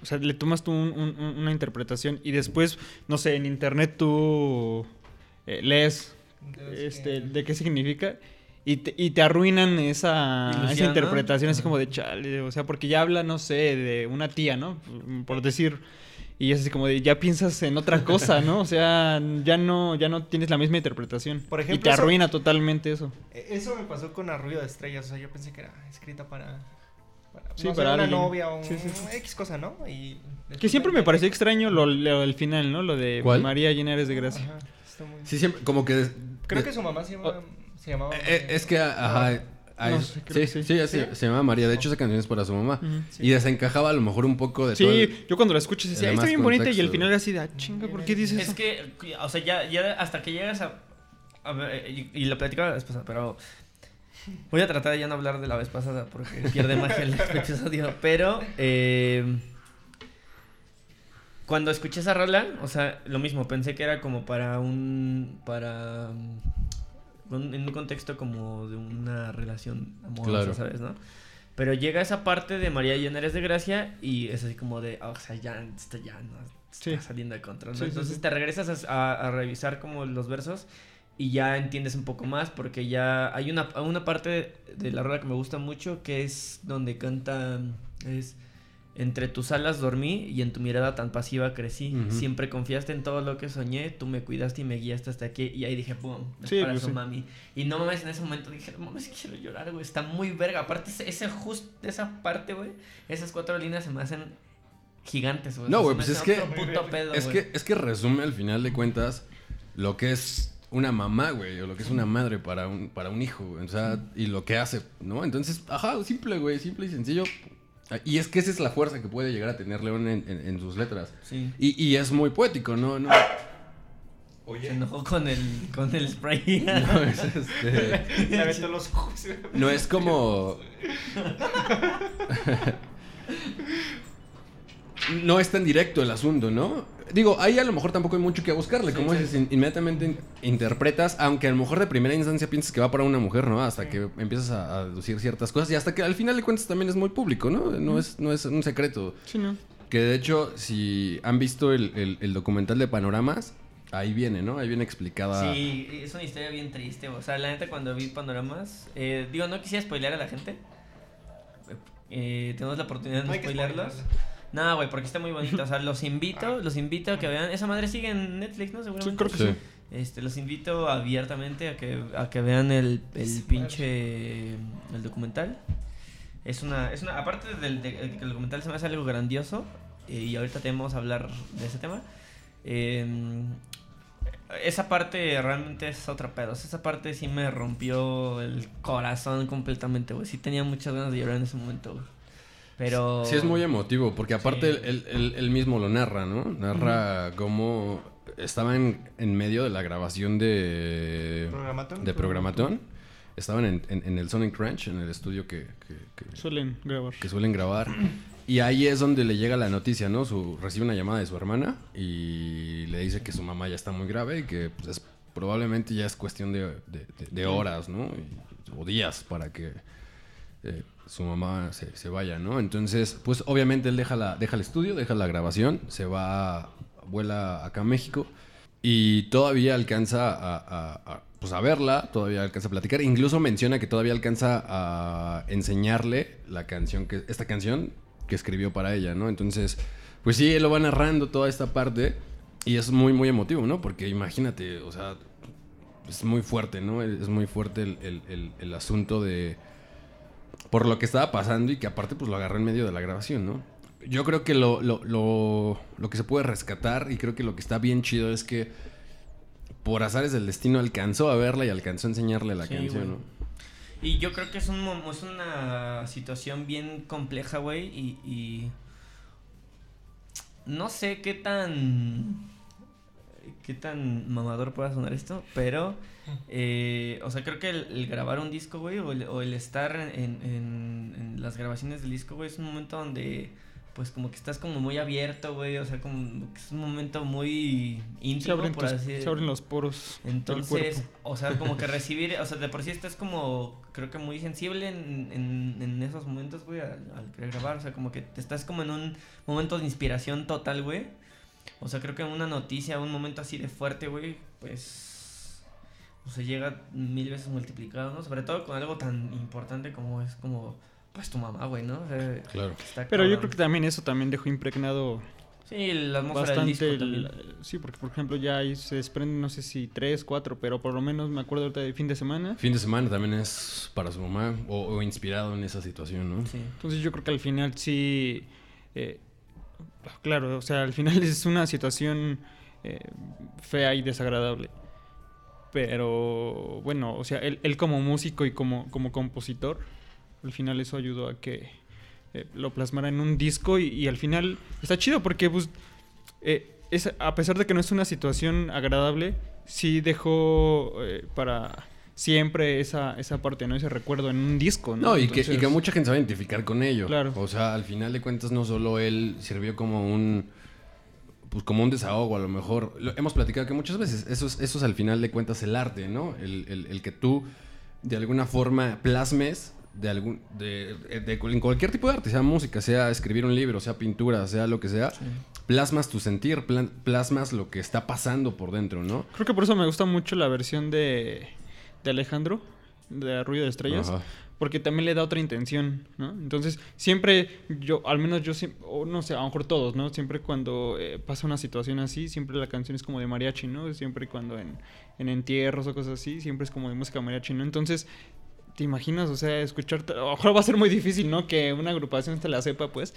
o sea, le tomas tú un- un- un- una interpretación y después, no sé, en internet tú eh, lees Entonces, este, de qué significa y te, y te arruinan esa, esa interpretación así como de chale, o sea, porque ya habla, no sé, de una tía, ¿no? Por decir... Y es así como de, ya piensas en otra cosa, ¿no? O sea, ya no, ya no tienes la misma interpretación. Por y te eso- arruina totalmente eso. Eh, Eso me pasó con Arrullo de Estrellas. O sea, yo pensé que era escrita para. Sí, no sé, para una alguien. novia o sí, sí. X cosa, ¿no? Y Que después siempre me pareció extraño lo, lo del final, ¿no? Lo de ¿Cuál? María llena eres de gracia. Ajá, está muy- Sí, siempre, como que... Creo de- que su mamá se llamaba. se llamaba Eh, María. es que, ajá... ah, No sí, sí, sí. sí, se, se llama María. De hecho, esa canción es para su mamá. Sí. Y desencajaba a lo mejor un poco de todo Sí, el- yo cuando la escuché el decía, "Ay, demás está bien bonita y contexto. al final era así de, ah, chinga, ¿por qué dices Es eso? que, o sea, ya, ya hasta que llegas a. a ver, y, y lo platicaba pasada, pero. Voy a tratar de ya no hablar de la vez pasada porque pierde magia el episodio. Pero. eh, cuando escuché esa rola, o sea, lo mismo, pensé que era como para un. Para. un- en un contexto como de una relación amorosa, Claro. ¿sabes? ¿No? Pero llega esa parte de María Llenares de Gracia y es así como de, ah, o sea, ya, esto ya no está Sí. saliendo de control. ¿no? Sí, sí, Entonces sí. te regresas a, a- a revisar como los versos y ya entiendes un poco más porque ya hay una, una parte de, la rola que me gusta mucho que es donde canta, es... Entre tus alas dormí y en tu mirada tan pasiva crecí. Siempre confiaste en todo lo que soñé, tú me cuidaste y me guiaste hasta aquí. Y ahí dije, ¡pum! Es Sí, para pues su sí. mami. Y no mames, en ese momento dije, no mames, quiero llorar, güey. Está muy verga. Aparte, ese, ese just, esa parte, güey, esas cuatro líneas se me hacen gigantes, güey. No, güey, pues es que- otro puto pedo, Es que, es que resume al final de cuentas lo que es una mamá, güey, o lo que es una madre para un, para un hijo, güey, o sea, y lo que hace, ¿no? Entonces, ajá, simple, güey, simple y sencillo. Y es que esa es la fuerza que puede llegar a tener León en, en- en sus letras. Sí. Y, y es muy poético, ¿no? no Se enojó con el, con el spray. no es, este, los ojos. no es como... no es tan directo el asunto, ¿no? Digo, ahí a lo mejor tampoco hay mucho que buscarle. Como dices, in- inmediatamente in- interpretas, aunque a lo mejor de primera instancia piensas que va para una mujer, ¿no? Hasta que empiezas a, a deducir ciertas cosas y hasta que al final de cuentas también es muy público, ¿no? No, es, no es un secreto. Sí, ¿no? Que de hecho, si han visto el, el- el documental de Panoramas, ahí viene, ¿no? Ahí viene explicada. Sí, es una historia bien triste. O sea, la neta, cuando vi panoramas, eh, digo, no quisiera spoilear a la gente. Eh, tenemos la oportunidad de No spoilearlos. No, güey, porque está muy bonito. O sea, los invito, los invito a que vean. Esa madre sigue en Netflix, ¿no? Sí, Seguramente. creo que Sí. sí. Este, los invito abiertamente a que, a que vean el, el pinche el documental. Es una, es una, aparte del de- que el documental se me hace algo grandioso, eh, y ahorita tenemos a hablar de ese tema. eh, esa parte realmente es otra pedo. Esa parte sí me rompió el corazón completamente, güey. Sí tenía muchas ganas de llorar en ese momento, güey. Pero. Sí, es muy emotivo, porque aparte Sí. él, él- él mismo lo narra, ¿no? Narra cómo estaban en, en medio de la grabación de ¿Programatón? de Programatón. Estaban en, en- en el Sonic Ranch, en el estudio que, que- que- Suelen grabar. que suelen grabar. Y ahí es donde le llega la noticia, ¿no? Su, recibe una llamada de su hermana y le dice que su mamá ya está muy grave y que pues, es- probablemente ya es cuestión de, de- de- de horas, ¿no? Y- o días para que eh, su mamá se, se vaya, ¿no? Entonces, pues obviamente él deja, la, deja el estudio, deja la grabación, se va, vuela acá a México y todavía alcanza a, pues a verla, todavía alcanza a platicar, incluso menciona que todavía alcanza a enseñarle la canción, que esta canción que escribió para ella, ¿no? Entonces, pues sí, él lo va narrando toda esta parte y es muy, muy emotivo, ¿no? Porque imagínate, o sea, es muy fuerte, ¿no? Es muy fuerte el- el asunto de... Por lo que estaba pasando y que aparte pues lo agarró en medio de la grabación, ¿no? Yo creo que lo, lo, lo, lo que se puede rescatar y creo que lo que está bien chido es que por azares del destino alcanzó a verla y alcanzó a enseñarle la Sí, canción, güey. ¿no? Y yo creo que es, un, es una situación bien compleja, güey. Y, y no sé qué tan. Qué tan mamador pueda sonar esto, pero. eh, o sea, creo que el, el grabar un disco, güey, o el, o el estar en, en- en las grabaciones del disco, güey, es un momento donde. Pues como que estás como muy abierto, güey. O sea, como que es un momento muy íntimo, Se por tus- así se abren los poros entonces, o sea, como que recibir, o sea, de por sí estás como, creo que muy sensible en, en, en esos momentos, güey, al, al querer grabar, o sea, como que te estás como en un momento de inspiración total, güey. O sea, creo que una noticia, un momento así de fuerte, güey, pues, o sea, llega mil veces multiplicado, ¿no? Sobre todo con algo tan importante como es como, pues, tu mamá, güey, ¿no? O sea, Claro. Pero yo creo que también eso también dejó impregnado Sí, la atmósfera del disco bastante. el- sí, porque por ejemplo ya ahí se desprenden, no sé si tres, cuatro, pero por lo menos me acuerdo ahorita de fin de semana. Fin de semana también es para su mamá o, o inspirado en esa situación, ¿no? Sí. Entonces yo creo que al final sí, eh, claro, o sea, al final es una situación eh, fea y desagradable. Pero bueno, o sea, él, como músico y como, como compositor, al final eso ayudó a que eh, lo plasmara en un disco y, al final está chido porque pues, eh, es, a pesar de que no es una situación agradable, sí dejó para siempre esa, esa parte, ¿no? Ese recuerdo en un disco, ¿no? No, y, que, y que mucha gente se va a identificar con ello. Claro. O sea, al final de cuentas, no solo él sirvió como un. Pues como un desahogo, a lo mejor. Lo- hemos platicado que muchas veces eso es, eso es al final de cuentas el arte, ¿no? El, el- el que tú de alguna forma plasmes de algún. De, de- en cualquier tipo de arte, sea música, sea escribir un libro, sea pintura, sea lo que sea. Plasmas tu sentir, plasmas lo que está pasando por dentro, ¿no? Creo que por eso me gusta mucho la versión de, de Alejandro, de Ruido de Estrellas, Ajá. porque también le da otra intención, ¿no? Entonces, siempre yo, al menos yo, o no sé, a lo mejor todos, ¿no? Siempre cuando eh, pasa una situación así, siempre la canción es como de mariachi, ¿no? Siempre cuando en, en entierros o cosas así, siempre es como de música mariachi, ¿no? Entonces, ¿te imaginas? O sea, escuchar, a lo mejor va a ser muy difícil, ¿no? Que una agrupación se la sepa, pues.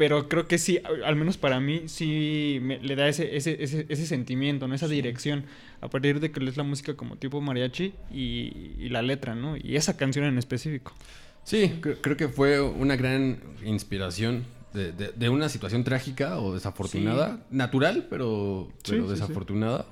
Pero creo que sí, al menos para mí, sí me- le da ese, ese, ese, ese sentimiento, ¿no? Esa dirección. A partir de que lees la música como tipo mariachi y, y la letra, ¿no? Y esa canción en específico. Sí, cre- creo que fue una gran inspiración de, de- de una situación trágica o desafortunada, natural, pero, Sí, pero sí, sí. desafortunada.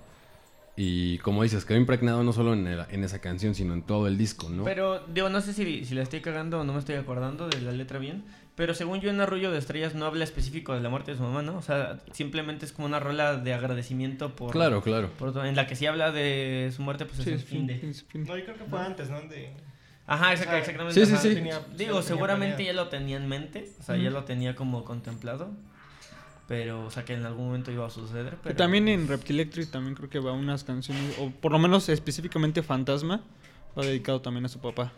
Y como dices, quedó impregnado no solo en, el- en esa canción, sino en todo el disco, ¿no? Pero, digo, no sé si, si la estoy cagando o no me estoy acordando de la letra bien. Pero según yo en Arrullo de Estrellas no habla específico de la muerte de su mamá, ¿no? O sea, simplemente es como una rola de agradecimiento por... Claro, claro. por en la que sí habla de su muerte, pues Sí, es un fin de... fin. No, yo creo que fue antes, ¿no? De... Ajá, exact- exactamente. sí, sí, sí. Tenía- Digo, tenía seguramente ya planeado. lo tenía en mente, o sea, ya Ujú. lo tenía como contemplado, pero, o sea, que en algún momento iba a suceder, Y pero... también en Reptilectric también creo que va unas canciones, o por lo menos específicamente Fantasma, va dedicado también a su papá.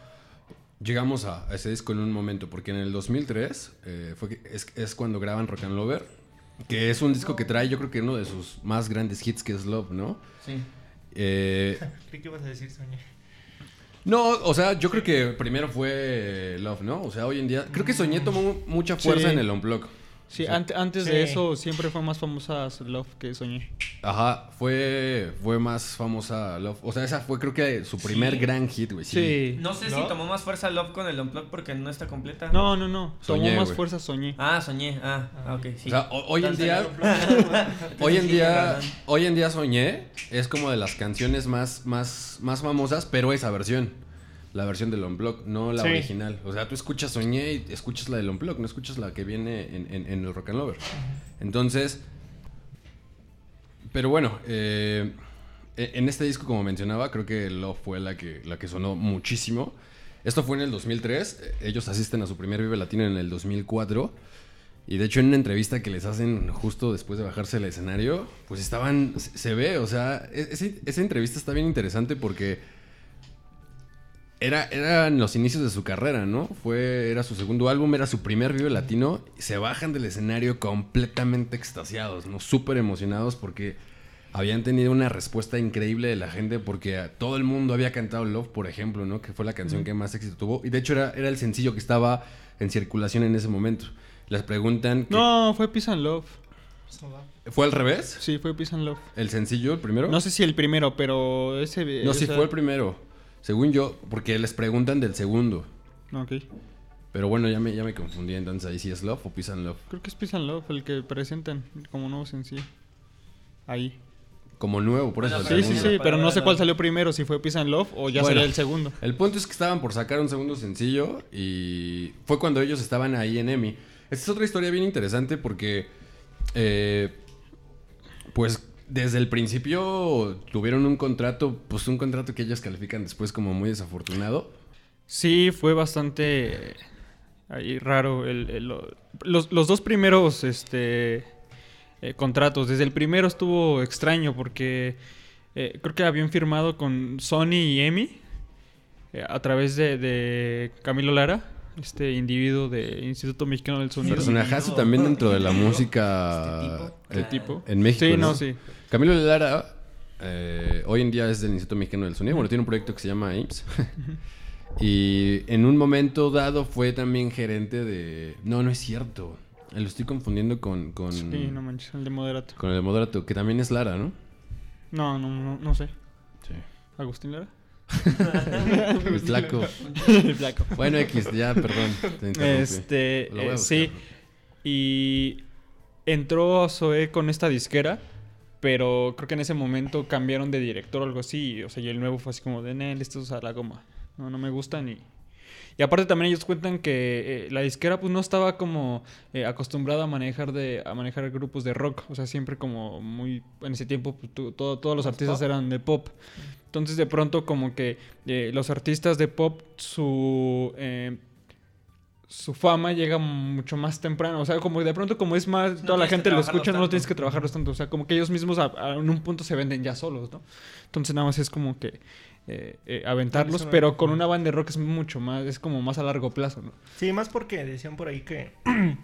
Llegamos a ese disco en un momento, porque en el 2003 eh, fue es, es cuando graban Rock and Lover, que es un disco que trae yo creo que uno de sus más grandes hits que es Love, ¿no? Sí. Eh, que ibas a decir Soñé. no, o sea, yo creo que primero fue Love, ¿no? O sea, hoy en día, creo que Soñé tomó mucha fuerza Sí. en el Unplug. Sí, O sea, antes Sí. de eso siempre fue más famosa Love que Soñé. Ajá, fue, fue más famosa Love. O sea, esa fue creo que su primer Sí. gran hit, güey. Sí. Sí. No sé si ¿No? tomó más fuerza Love con el Unplug porque no está completa. No, no, no. Tomó Soñé, más fuerza Soñé. Ah, soñé. Ah, ah, ok, sí. O sea, ho- hoy en día... Hoy en día, hoy en día Soñé es como de las canciones más, más, más famosas, pero esa versión. La versión del Unplug, no la Sí. original. O sea, tú escuchas Soñé y escuchas la del Unplug, no escuchas la que viene en, en- en el Rock and Lover. Entonces, pero bueno, eh, e- en este disco, como mencionaba, creo que Love fue la que, la que sonó muchísimo. Esto fue en el 2003. eh, Ellos asisten a su primer Vive Latino en el 2004. Y de hecho, en una entrevista que les hacen justo después de bajarse del escenario, pues estaban. Se, ve, o sea, e- esa entrevista está bien interesante porque. Era, eran los inicios de su carrera, ¿no? Fue, era su segundo álbum, era su primer Vive Latino. Y se bajan del escenario completamente extasiados, ¿no? Súper emocionados porque habían tenido una respuesta increíble de la gente porque todo el mundo había cantado Love, por ejemplo, ¿no? Que fue la canción que más éxito tuvo. Y de hecho era, era el sencillo que estaba en circulación en ese momento. Les preguntan... que- No, fue Peace and Love. ¿Fue al revés? Sí, fue Peace and Love. ¿El sencillo, el primero? No sé si el primero, pero ese... No, sí fue el primero. Según yo, porque les preguntan del segundo. No, ok. Pero bueno, ya me, ya me confundí. Entonces ahí sí es Love o Peace and Love. Creo que es Peace and Love el que presentan como nuevo sencillo. Ahí. Como nuevo, por eso. Sí, sí, sí, pero no sé cuál salió primero, si fue Peace and Love o ya Bueno. salió el segundo. El punto es que estaban por sacar un segundo sencillo y fue cuando ellos estaban ahí en EMI. Esta es otra historia bien interesante porque, eh, pues desde el principio tuvieron un contrato, pues un contrato que ellos califican después como muy desafortunado. Sí, fue bastante ahí raro. el- el- lo- los, los dos primeros este, eh, contratos. Desde el primero estuvo extraño porque eh, creo que habían firmado con Sony y EMI eh, a través de, de Camilo Lara, este individuo del Instituto Mexicano del Sonido. Personajazo también dentro de la música Este eh, tipo. en México. Sí, ¿no? no, sí. Camilo Lara eh, hoy en día es del Instituto Mexicano del Sonido. Bueno, tiene un proyecto que se llama IMSS. y en un momento dado fue también gerente de... No, no es cierto. Lo estoy confundiendo con, con, Sí, no manches, el de Moderato. con el de Moderato, que también es Lara, ¿no? No, no, no, no sé. Sí. ¿Agustín Lara? El flaco. el flaco. Bueno, X, ya, perdón. te. Este, eh, sí. Y entró Zoe con esta disquera, pero creo que en ese momento cambiaron de director o algo así. O sea, y el nuevo fue así como de, Nel, esto es a la goma. No, no me gustan y... Y aparte también ellos cuentan que eh, la disquera pues no estaba como eh, acostumbrada a manejar de a manejar grupos de rock, o sea, siempre como muy en ese tiempo pues, todo- todos los artistas pop. eran de pop. Entonces de pronto como que eh, los artistas de pop su eh, su fama llega mucho más temprano. O sea, como de pronto, como es más, No toda la gente lo escucha, no lo tienes que trabajarlos tanto. O sea, como que ellos mismos a- a- en un punto se venden ya solos, ¿no? Entonces nada más es como que eh, eh, aventarlos, pero con una banda de rock es mucho más, es como más a largo plazo, ¿no? Sí, más porque decían por ahí que,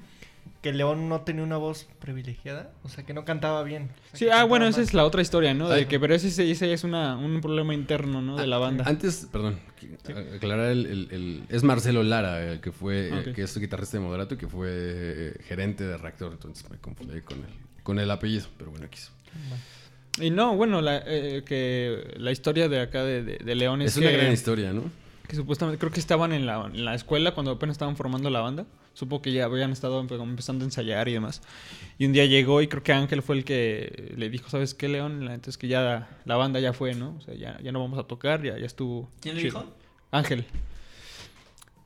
que León no tenía una voz privilegiada, o sea, que no cantaba bien. O sea, Sí, ah, bueno, esa es la otra historia, ¿no? De que, pero ese, ese, es una, un problema interno, ¿no? De la banda. Antes, perdón, a- aclarar el, el- el- Es Marcelo Lara, el que fue... eh, Ok. que es guitarrista de Moderato y que fue eh, gerente de Reactor. Entonces me confundí con el, con el apellido, pero bueno, X. Y no, bueno, la, eh, que la historia de acá de, de, de León es, Es una que, gran historia, ¿no? que supuestamente creo que estaban en la, en la escuela cuando apenas estaban formando la banda. Supo que ya habían estado empezando a ensayar y demás. Y un día llegó y creo que Ángel fue el que le dijo, ¿sabes qué, León? La neta es que ya la banda ya fue, ¿no? O sea, ya, ya no vamos a tocar, ya, ya estuvo. ¿Quién le chido". dijo? Ángel.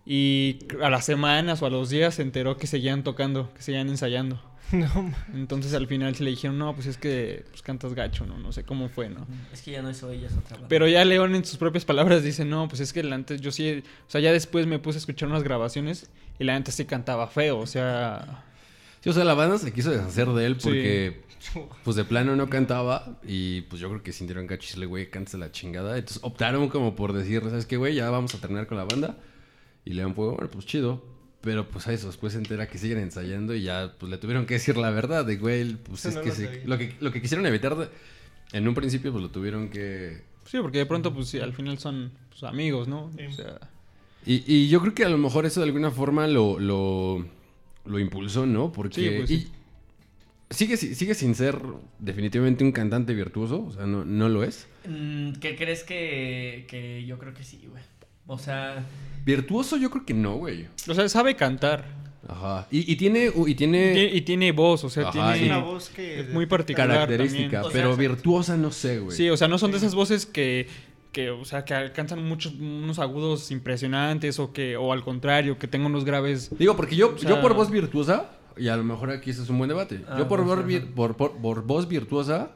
Y a las semanas o a los días se enteró que seguían tocando, que seguían ensayando. No, Entonces al final se le dijeron, no, pues es que pues, cantas gacho, ¿no? No sé cómo fue, ¿no? Es que ya no es hoy, ya es otra banda. Pero ya León en sus propias palabras dice, no, pues es que antes yo sí, o sea, ya después me puse a escuchar unas grabaciones y la neta sí cantaba feo, o sea, Sí, o sea, la banda se quiso deshacer de él Sí. porque, pues de plano no cantaba y pues yo creo que sintieron cachisle, güey, cántase la chingada. Entonces optaron como por decir, ¿sabes qué, güey? Ya vamos a terminar con la banda. Y León fue, bueno, pues chido. Pero pues a eso después se entera que siguen ensayando y ya pues le tuvieron que decir la verdad de, güey, pues es no que, lo se- lo que lo que quisieron evitar de- en un principio pues lo tuvieron que... sí, porque de pronto pues sí, al final son pues, amigos, ¿no? Sí. O sea, Y, y yo creo que a lo mejor eso de alguna forma lo, lo, lo impulsó, ¿no? Porque... Sí, pues, y sigue, si- sigue sin ser definitivamente un cantante virtuoso, o sea, no, no lo es. Mm, ¿Qué crees que, que yo creo que sí, güey? O sea, Virtuoso yo creo que no, güey. o sea, sabe cantar Ajá. Y, y tiene... Y tiene y tiene voz, o sea, Ajá, tiene una voz que... es muy particular característica, también. O sea, pero virtuosa no sé, güey. Sí, o sea, no son de esas voces que, que o sea, que alcanzan muchos, unos agudos impresionantes o que, o al contrario, que tengan unos graves. Digo, porque yo, O sea- yo por voz virtuosa, y a lo mejor aquí ese es un buen debate. Ah, yo por, voz por, por- por voz virtuosa,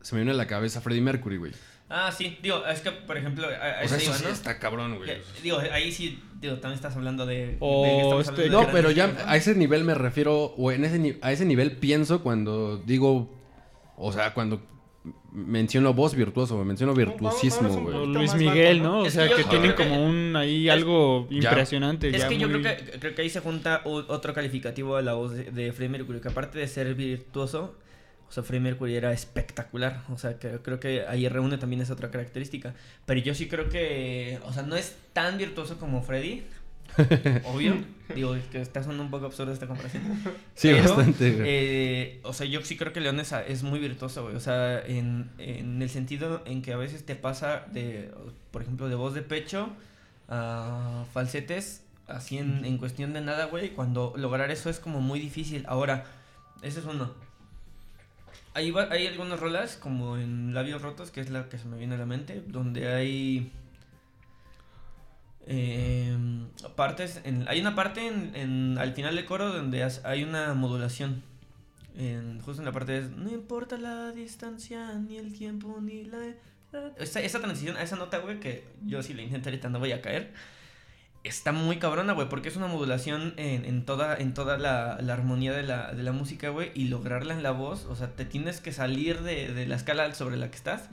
se me viene a la cabeza Freddie Mercury, güey. Ah, sí, digo, es que, por ejemplo, a, a O sea, ese eso iba, sí ¿no? está cabrón, güey. Digo, ahí sí, digo, también estás hablando de... O de este- hablando de No, pero ya a ese nivel me refiero, o en ese, a ese nivel pienso cuando digo, o sea, cuando menciono voz virtuoso, o menciono virtuosismo, o güey. Luis Miguel, bajo, ¿no? ¿no? O Es sea, que que tienen que- como un ahí es- algo ya. impresionante. Es ya que yo creo que, creo que ahí se junta otro calificativo a la voz de, de Freddie Mercury, que aparte de ser virtuoso, o sea, Freddie Mercury era espectacular, o sea, que creo que ahí reúne también esa otra característica, pero yo sí creo que, o sea, no es tan virtuoso como Freddie, obvio, digo, que está sonando un poco absurda esta comparación, Sí, pero, bastante, güey. eh, o sea, yo sí creo que León es, es muy virtuoso, güey. O sea, en, en el sentido en que a veces te pasa de, por ejemplo, de voz de pecho a falsetes, así en, en cuestión de nada, güey. Cuando lograr eso es como muy difícil. Ahora, ese es uno. Hay, hay algunas rolas, como en Labios Rotos, que es la que se me viene a la mente, donde hay eh, partes, en- hay una parte en, en- al final del coro donde hay una modulación. En- justo en la parte de no importa la distancia, ni el tiempo, ni la edad". Esa, esa transición a esa nota, güey, que yo si la intento ahorita no voy a caer. Está muy cabrona, güey, porque es una modulación en, en toda, en toda la, la armonía de la, de la música, güey, y lograrla en la voz, o sea, te tienes que salir de, de la escala sobre la que estás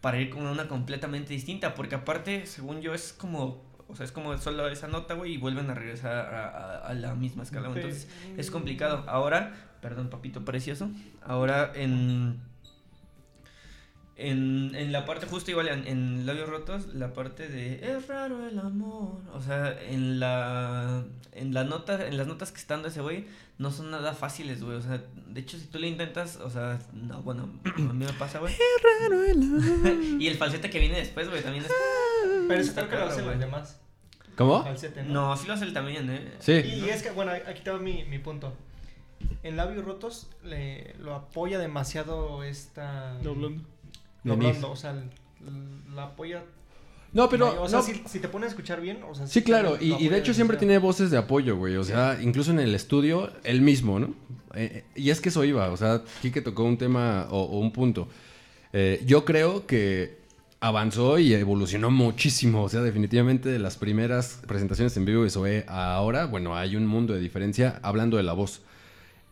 para ir con una completamente distinta, porque aparte, según yo, es como, o sea, es como solo esa nota, güey, y vuelven a regresar a, a- a la misma escala, güey. entonces es complicado. Ahora, perdón, papito precioso, ahora en... En, en la parte justo igual en, en labios rotos la parte de es raro el amor o sea en la en la nota en las notas que está dando ese güey no son nada fáciles güey o sea de hecho si tú le intentas o sea no bueno a mí me pasa güey y el falsete que viene después güey también es Pero eso Está creo que lo hacen los demás. ¿Cómo? Falsete, ¿no? no sí lo hace él también eh Sí. Y es que, bueno, aquí te va mi, mi punto. En labios rotos le, lo apoya demasiado esta... Lo blondo. Lo Denise. blondo, o sea, la apoya... No, pero... o sea, no, si, si te pones a escuchar bien, o sea... Sí, claro, y, de hecho siempre tiene voces de apoyo, güey. O sea, incluso en el estudio, él mismo, ¿no? Eh, eh, y es que eso iba, o sea, Kike tocó un tema o, o un punto. Eh, yo creo que avanzó y evolucionó muchísimo. O sea, definitivamente de las primeras presentaciones en vivo de Zoe a ahora, bueno, hay un mundo de diferencia hablando de la voz.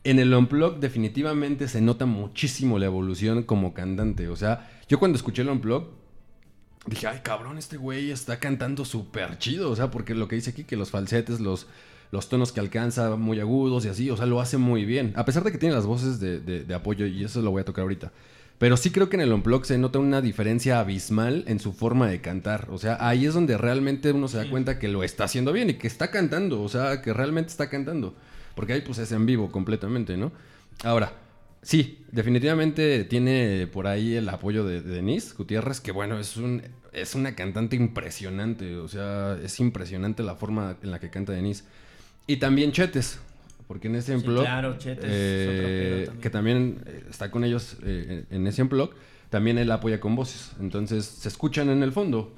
En el Unplugged definitivamente se nota muchísimo la evolución como cantante. O sea, yo cuando escuché el Unplugged dije, ay cabrón, este güey está cantando súper chido. O sea, porque lo que dice aquí, que los falsetes, los, los tonos que alcanza muy agudos y así, o sea, lo hace muy bien. A pesar de que tiene las voces de, de- de apoyo, y eso lo voy a tocar ahorita. Pero sí creo que en el Unplugged se nota una diferencia abismal en su forma de cantar. O sea, ahí es donde realmente uno se da cuenta que lo está haciendo bien y que está cantando. O sea, que realmente está cantando. Porque ahí pues es en vivo completamente, ¿no? Ahora, sí, definitivamente tiene por ahí el apoyo de, de Denise Gutiérrez, que bueno, es, un, es una cantante impresionante. O sea, es impresionante la forma en la que canta Denise. Y también Chetes, porque en ese Sí, blog, claro, Chetes es eh, pedo también. que también eh, está con ellos eh, en ese blog, también él apoya con voces. Entonces se escuchan en el fondo.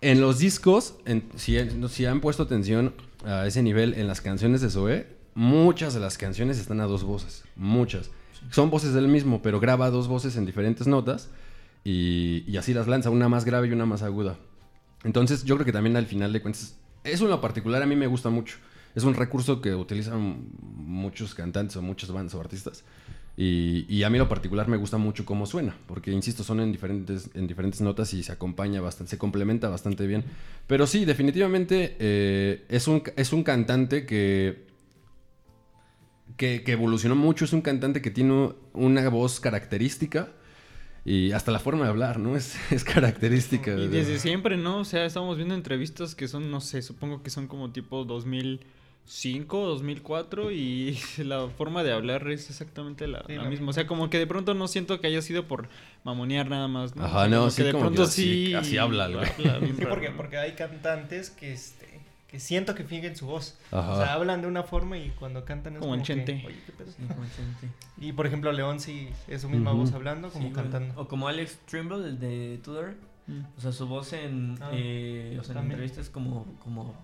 En los discos, en- si, si han puesto atención, a ese nivel en las canciones de Zoé, muchas de las canciones están a dos voces. Muchas. Son voces del mismo, pero graba dos voces en diferentes notas y, así las lanza, una más grave y una más aguda. Entonces, yo creo que también al final de cuentas, eso en lo particular a mí me gusta mucho. Es un recurso que utilizan muchos cantantes o muchas bandas o artistas. Y, y a mí en lo particular me gusta mucho cómo suena, porque insisto, son en diferentes, en diferentes notas y se acompaña bastante, se complementa bastante bien. Pero sí, definitivamente eh, es, un, es un cantante que, que, que evolucionó mucho, es un cantante que tiene una voz característica y hasta la forma de hablar, ¿no? Es, es característica. Y de- desde siempre, ¿no? O sea, estamos viendo entrevistas que son, no sé, supongo que son como tipo 2005, 2004 y la forma de hablar es exactamente la, Sí, la la misma. misma. O sea, como que de pronto no siento que haya sido por mamonear nada más, ¿no? Ajá, O sea, no, como sí, que de como que pronto así- sí. así habla güey. Sí, porque, porque hay cantantes que este que siento que fingen su voz. Ajá. O sea, hablan de una forma y cuando cantan es Como como, en Chente. que, oye, ¿qué pedo? Sí, como Chente. Y por ejemplo, León sí es su misma voz hablando como Sí, cantando. O como Alex Trimble, el de Tudor. Mm. O sea, su voz en, Ah, eh, o sea, en entrevistas como, como,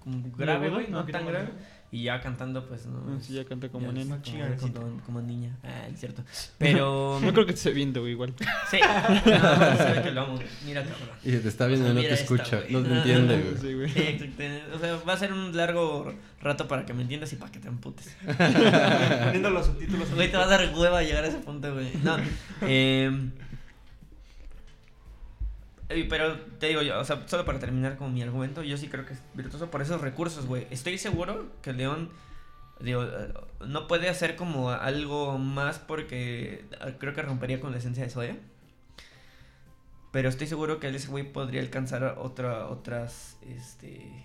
como grave, güey, no No, tan grave. Y ya cantando, pues, no. Ah, sí, ya canta como nena. Como, como- niña. Ah, es cierto. Pero. No creo que te esté viendo, güey, igual. Sí. No, sabe que lo amo. Mira, cabrón. Y te está viendo O sea, no te esta, escucha, no te entiende, güey. Sí, güey. Exacto. O sea, va a ser un largo rato para que me entiendas y para que te emputes. Poniendo los subtítulos. Güey, te va a dar hueva llegar a ese punto, güey. No. Eh, pero te digo yo, o sea, solo para terminar con mi argumento, yo sí creo que es virtuoso por esos recursos, güey. Estoy seguro que León, digo, eh, no puede hacer como algo más porque eh, creo que rompería con la esencia de Zoe. Pero estoy seguro que ese güey podría alcanzar otra, otras, este,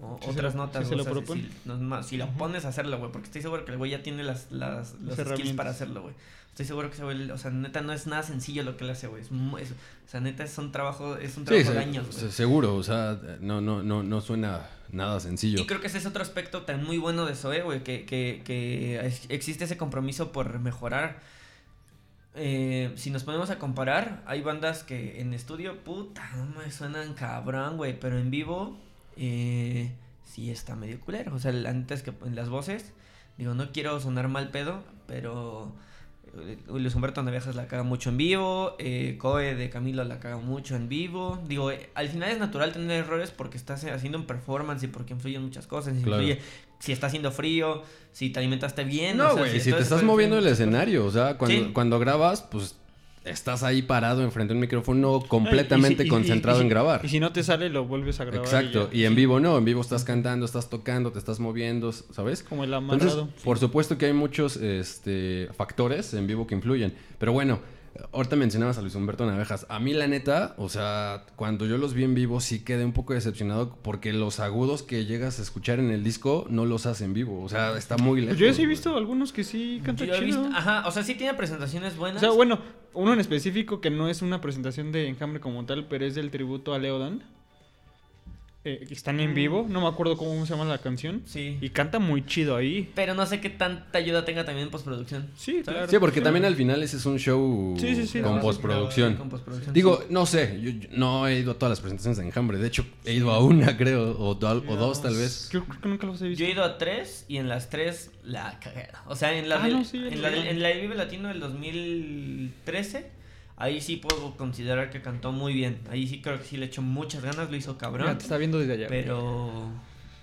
o- Si se otras notas. si se o lo sea. Si, no, ma- si lo pones a hacerlo, güey, porque estoy seguro que el güey ya tiene las, las, los skills para hacerlo, güey. Estoy seguro que ese güey, o sea, neta, no es nada sencillo lo que él hace, güey. Es, mu- es- o sea, neta, es un trabajo, es un Sí, trabajo se- de años, güey. se- seguro, o sea, no, no, no, no suena nada sencillo. Y creo que ese es otro aspecto tan muy bueno de Zoe, güey, que, que, que existe ese compromiso por mejorar. Eh, si nos ponemos a comparar, hay bandas que en estudio, puta, no me suenan cabrón, güey, pero en vivo eh, sí está medio culero. O sea, la neta es que en las voces, digo, no quiero sonar mal pedo, pero Luis Humberto Navejas la caga mucho en vivo, eh, Coe de Camilo la caga mucho en vivo. Digo, eh, al final es natural tener errores porque estás haciendo un performance y porque influyen muchas cosas. Claro. Influye si está haciendo frío, si te alimentaste bien. o No, sea, güey, si, te estás moviendo el escenario, o sea, cuando, Sí. cuando grabas, pues estás ahí parado enfrente de un micrófono completamente y- y- concentrado y en grabar. Y si no te sale, lo vuelves a grabar. Exacto, y en vivo no, en vivo estás cantando, estás tocando, te estás moviendo, ¿sabes? Como el Entonces, amarrado. por supuesto que hay muchos este, factores en vivo que influyen. Pero bueno, ahorita mencionabas a Luis Humberto Navejas. A mí, la neta, o sea, cuando yo los vi en vivo, sí quedé un poco decepcionado porque los agudos que llegas a escuchar en el disco no los hace en vivo. O sea, está muy lejos. Pues yo sí he visto algunos que sí cantan Yo he chido. visto- ajá, o sea, sí tiene presentaciones O buenas. sea, bueno, uno en específico que no es una presentación de Enjambre como tal, pero es del tributo a Leodan. Eh, están en Mm. vivo, no me acuerdo cómo se llama la canción. Sí. Y canta muy chido ahí. Pero no sé qué tanta ayuda tenga también en postproducción. Sí, claro. Sí, porque también al final ese es un show Sí, sí, sí, con no, postproducción. Con postproducción, Digo, no sé, yo, yo no he ido a todas las presentaciones de Enjambre. De hecho, he ido a una, creo, o, do- o dos tal vez. Yo creo que nunca los he visto. Yo he ido a tres y en las tres la cagué. O sea, en la, Ah, del- no, sí, en, el- la del- en la del Vive Latino del 2013, ahí sí puedo considerar que cantó muy bien. Ahí sí creo que sí le echó muchas ganas, lo hizo cabrón. te está viendo desde allá. Pero.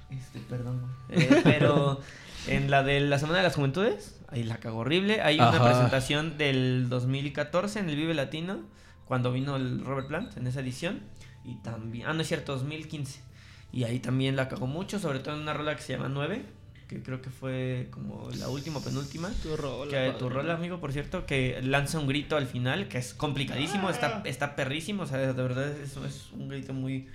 Este, perdón. Eh, pero en la de la Semana de las Juventudes, ahí la cagó horrible. Hay una presentación del 2014 en el Vive Latino, cuando vino el Robert Plant en esa edición. Y también. Ah, no es cierto, 2015. Y ahí también la cagó mucho, sobre todo en una rola que se llama 9, que creo que fue como la última o penúltima. Tu rola, Que tu rola, amigo, por cierto, que lanza un grito al final, que es complicadísimo, Ah. está, está perrísimo, o sea, de verdad es, es un grito muy,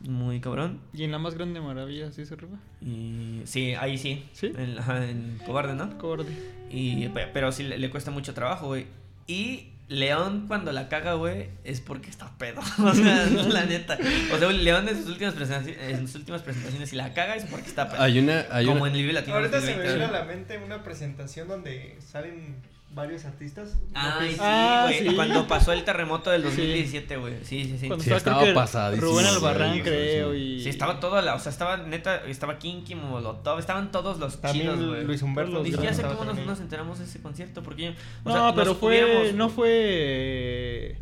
muy cabrón. Y en la más grande maravilla, ¿sí se arriba? Y sí, ahí sí. ¿Sí? En, en Cobarde, ¿no? Cobarde. Y, pe- pero sí le, le cuesta mucho trabajo, güey. Y León cuando la caga, güey, es porque está pedo. O sea, la neta. O sea, León en sus últimas presentaciones, en sus últimas presentaciones, si la caga es porque está pedo. Hay una, hay Como una- en el Vive Latino. Ahorita se me 2020. viene a la mente una presentación donde salen varios artistas. Ay, sí, Ah, güey. sí. Cuando pasó el terremoto del Sí. 2017, güey. Sí, sí, sí. Cuando Sí, estaba, estaba pasadísimo, Rubén Albarrán, sí, creo, sí. y... Sí, estaba todo, la, o sea, estaba neta, estaba Kinky, Molotov, estaban todos los También chidos, güey. Luis Humberto. Sé estaba cómo nos, nos enteramos de ese concierto, porque yo, o No, sea, pero fue... No fue...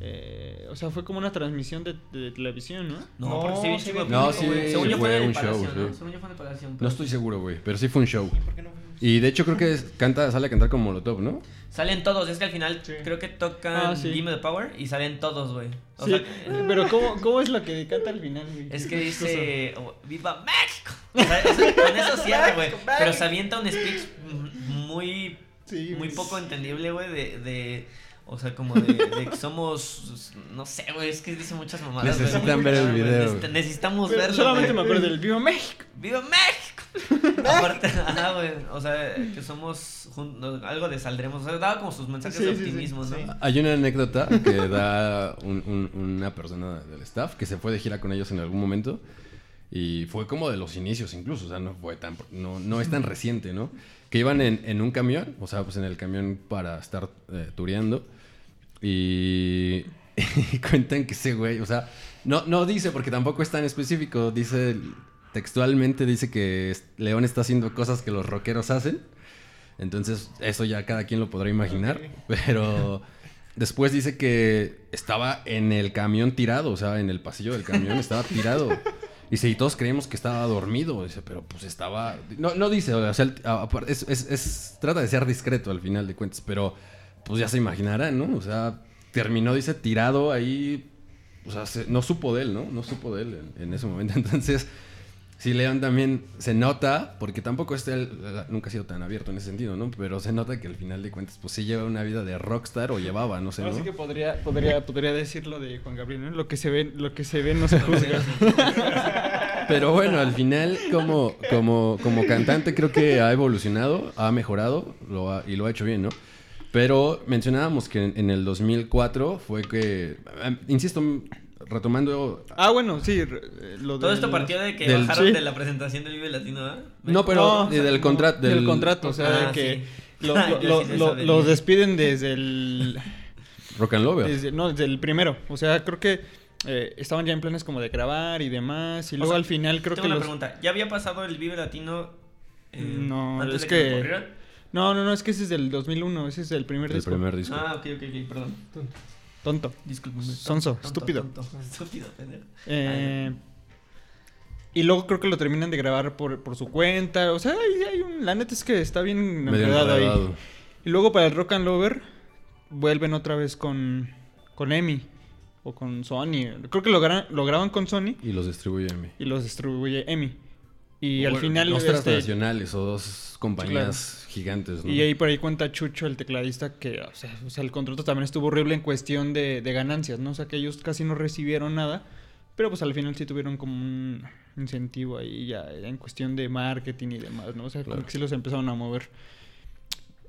eh, o sea, fue como una transmisión de, de televisión, ¿no? No, porque sí, No, vi sí, no, sí, güey. Según yo fue fue un show, ¿no? sí. Según yo fue. No estoy seguro, güey, pero sí fue un show. ¿Y por qué no fuimos? Y de hecho creo que es- canta, sale a cantar con Molotov, ¿no? Salen todos, es que al final Sí. creo que tocan Ah, sí. Gimme the Power y salen todos, güey. O Sí, sea, pero ¿cómo, ¿cómo es lo que canta al final, güey? Es que dice oh, ¡Viva México! O sea, eso- con eso cierra, güey. Pero se avienta un speech muy, Sí, muy poco entendible, güey, de, de... O sea, como de, de que somos... No sé, güey, es que dice muchas mamadas. Necesitan ver el video. necesita- necesitamos Pero verlo, solamente me acuerdo del Viva México. ¡Viva México! Aparte, ajá, güey. O sea, que somos jun- no, algo de saldremos. O sea, daba como sus mensajes Sí, de sí, optimismo, sí. ¿no? Hay una anécdota que da un- un- una persona del staff que se fue de gira con ellos en algún momento y fue como de los inicios incluso, o sea, no fue tan, no, no es tan reciente, ¿no? Que iban en, en un camión, o sea, pues en el camión para estar eh, tureando y, y cuentan que ese güey, o sea, no, no dice porque tampoco es tan específico, dice textualmente, dice que León está haciendo cosas que los rockeros hacen. Entonces, eso ya cada quien lo podrá imaginar. Pero después dice que estaba en el camión tirado, o sea, en el pasillo del camión estaba tirado. Dice, y todos creíamos que estaba dormido. Dice, pero pues estaba. No, no dice, o sea, es, es- es- trata de ser discreto al final de cuentas, pero pues ya se imaginarán, ¿no? O sea, terminó, dice, tirado ahí. O sea, se- no supo de él, ¿no? No supo de él en, en ese momento. Entonces, Sí, León también se nota, porque tampoco este nunca ha sido tan abierto en ese sentido, ¿no? Pero se nota que al final de cuentas, pues sí lleva una vida de rockstar o llevaba, no sé, Ahora ¿no? sí que podría, podría, podría decirlo de Juan Gabriel, ¿no? Lo que se ve, lo que se ve no se juzga. Pero bueno, al final, como, como, como cantante, creo que ha evolucionado, ha mejorado lo ha- y lo ha hecho bien, ¿no? Pero mencionábamos que en, en el 2004 fue que, eh, insisto, retomando... Ah, bueno, sí. eh, Lo Todo del- esto partió de que del- bajaron sí. de la presentación del Vive Latino, ¿ah? No, pero No, y del no, contrato... del contrato, o sea, Ah, de que sí. lo- lo- sí lo- los despiden desde el... Rock and Lover. desde- no, desde el primero. O sea, creo que eh, estaban ya en planes como de grabar y demás. Y luego sea, al final creo Tengo que una los... pregunta. ¿Ya había pasado el Vive Latino eh, No, antes es de que, que-? No, no, no, es que ese es del 2001. Ese es el primer el disco. primer disco. Ah, ok, ok, ok, perdón. Tonto. Disculpe. Sonso, estúpido. Estúpido, pendejo. Eh, y luego creo que lo terminan de grabar por, por su cuenta. O sea, hay, hay un, la neta es que está bien enredado ahí. Y luego para el Rock and Lover vuelven otra vez con, con Emi o con Sony. Creo que lo, gra- lo graban con Sony Y los distribuye Emi. y los distribuye Emi. Y al final... Dos este, transnacionales o dos compañías gigantes, ¿no? y ahí por ahí cuenta Chucho, el tecladista, que o sea, o sea, el contrato también estuvo horrible en cuestión de, de ganancias, ¿no? O sea, que ellos casi no recibieron nada, pero pues al final sí tuvieron como un incentivo ahí ya en cuestión de marketing y demás, ¿no? O sea, como Claro. que sí los empezaron a mover.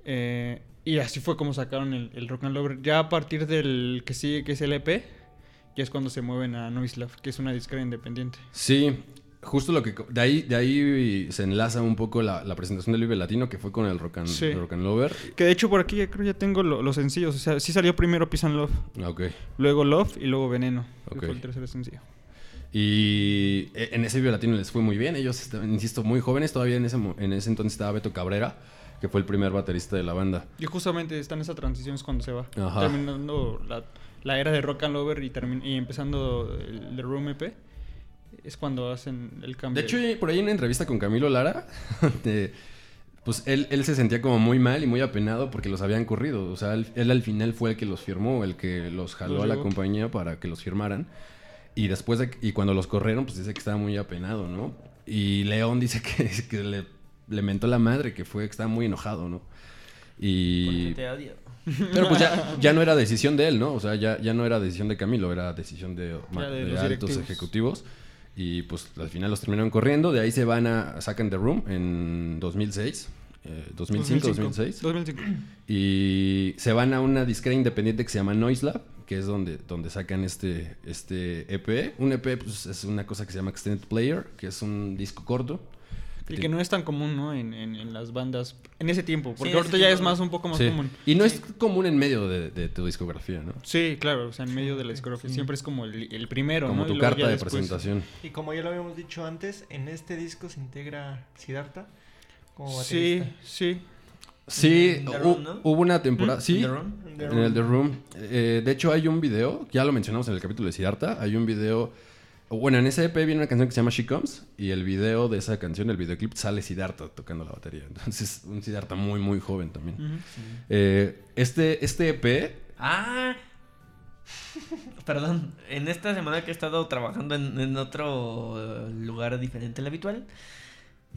Eh, y así fue como sacaron el, el Rock and Lover. Ya a partir del que sigue, que es el EP, ya es cuando se mueven a Noislav, que es una disquera independiente. Sí, justo lo que... De ahí, de ahí se enlaza un poco la, la presentación del Vive Latino que fue con el Rock and, Sí. Rock and Lover. Que de hecho por aquí ya creo ya tengo lo- los sencillos. O sea, sí salió primero Peace and Love. Ah. Luego Love y luego Veneno. que Ok. fue el tercer sencillo. Y e- en ese Vive Latino les fue muy bien. Ellos estaban, insisto, muy jóvenes. Todavía en ese, en ese entonces estaba Beto Cabrera, que fue el primer baterista de la banda. Y justamente está en esa transición es cuando se va. Ajá. Terminando la, la era de Rock and Lover y, y empezando el The Room EP. Es cuando hacen el cambio. De hecho, por ahí en una entrevista con Camilo Lara, de- pues él, él se sentía como muy mal y muy apenado porque los habían corrido. O sea, él, él al final fue el que los firmó, el que los jaló Los a la compañía para que los firmaran. Y después de, y cuando los corrieron, pues dice que estaba muy apenado, ¿no? Y León dice que, que le, le mentó la madre, que fue que estaba muy enojado, ¿no? Y... Porque te odio. Pero pues ya, ya no era decisión de él, ¿no? O sea, ya, ya no era decisión de Camilo, era decisión de, de de los altos directivos. ejecutivos. Y pues al final los terminaron corriendo. De ahí se van a sacan The Room en 2006. eh, 2005, 2006. 2005. Y se van a una disquera independiente que se llama Noise Lab, que es donde, donde sacan este, este EP. Un EP pues, es una cosa que se llama Extended Player, que es un disco corto, Y que no es tan común, ¿no? En, en, en las bandas en ese tiempo. Porque ahorita ya tiempo, es más un poco más Sí. común. Y no es común en medio de, de tu discografía, ¿no? Sí, claro, o sea, en medio de la discografía Sí. siempre es como el, el primero, Como ¿no? tu carta de después- presentación. Y como ya lo habíamos dicho antes, en este disco se integra Siddhartha como Sí, baterista. sí. Sí, The Room, hubo una temporada. ¿Mm? Sí, The Room. The en el The Room. Room. Eh, de hecho, hay un video, ya lo mencionamos en el capítulo de Siddhartha. Hay un video. Bueno, en ese EP viene una canción que se llama She Comes. Y el video de esa canción, el videoclip, sale Siddhartha tocando la batería. Entonces, un Siddhartha muy, muy joven también. Eh, este, este EP. Ah. Perdón, en esta semana que he estado trabajando en, en otro eh, lugar diferente al habitual,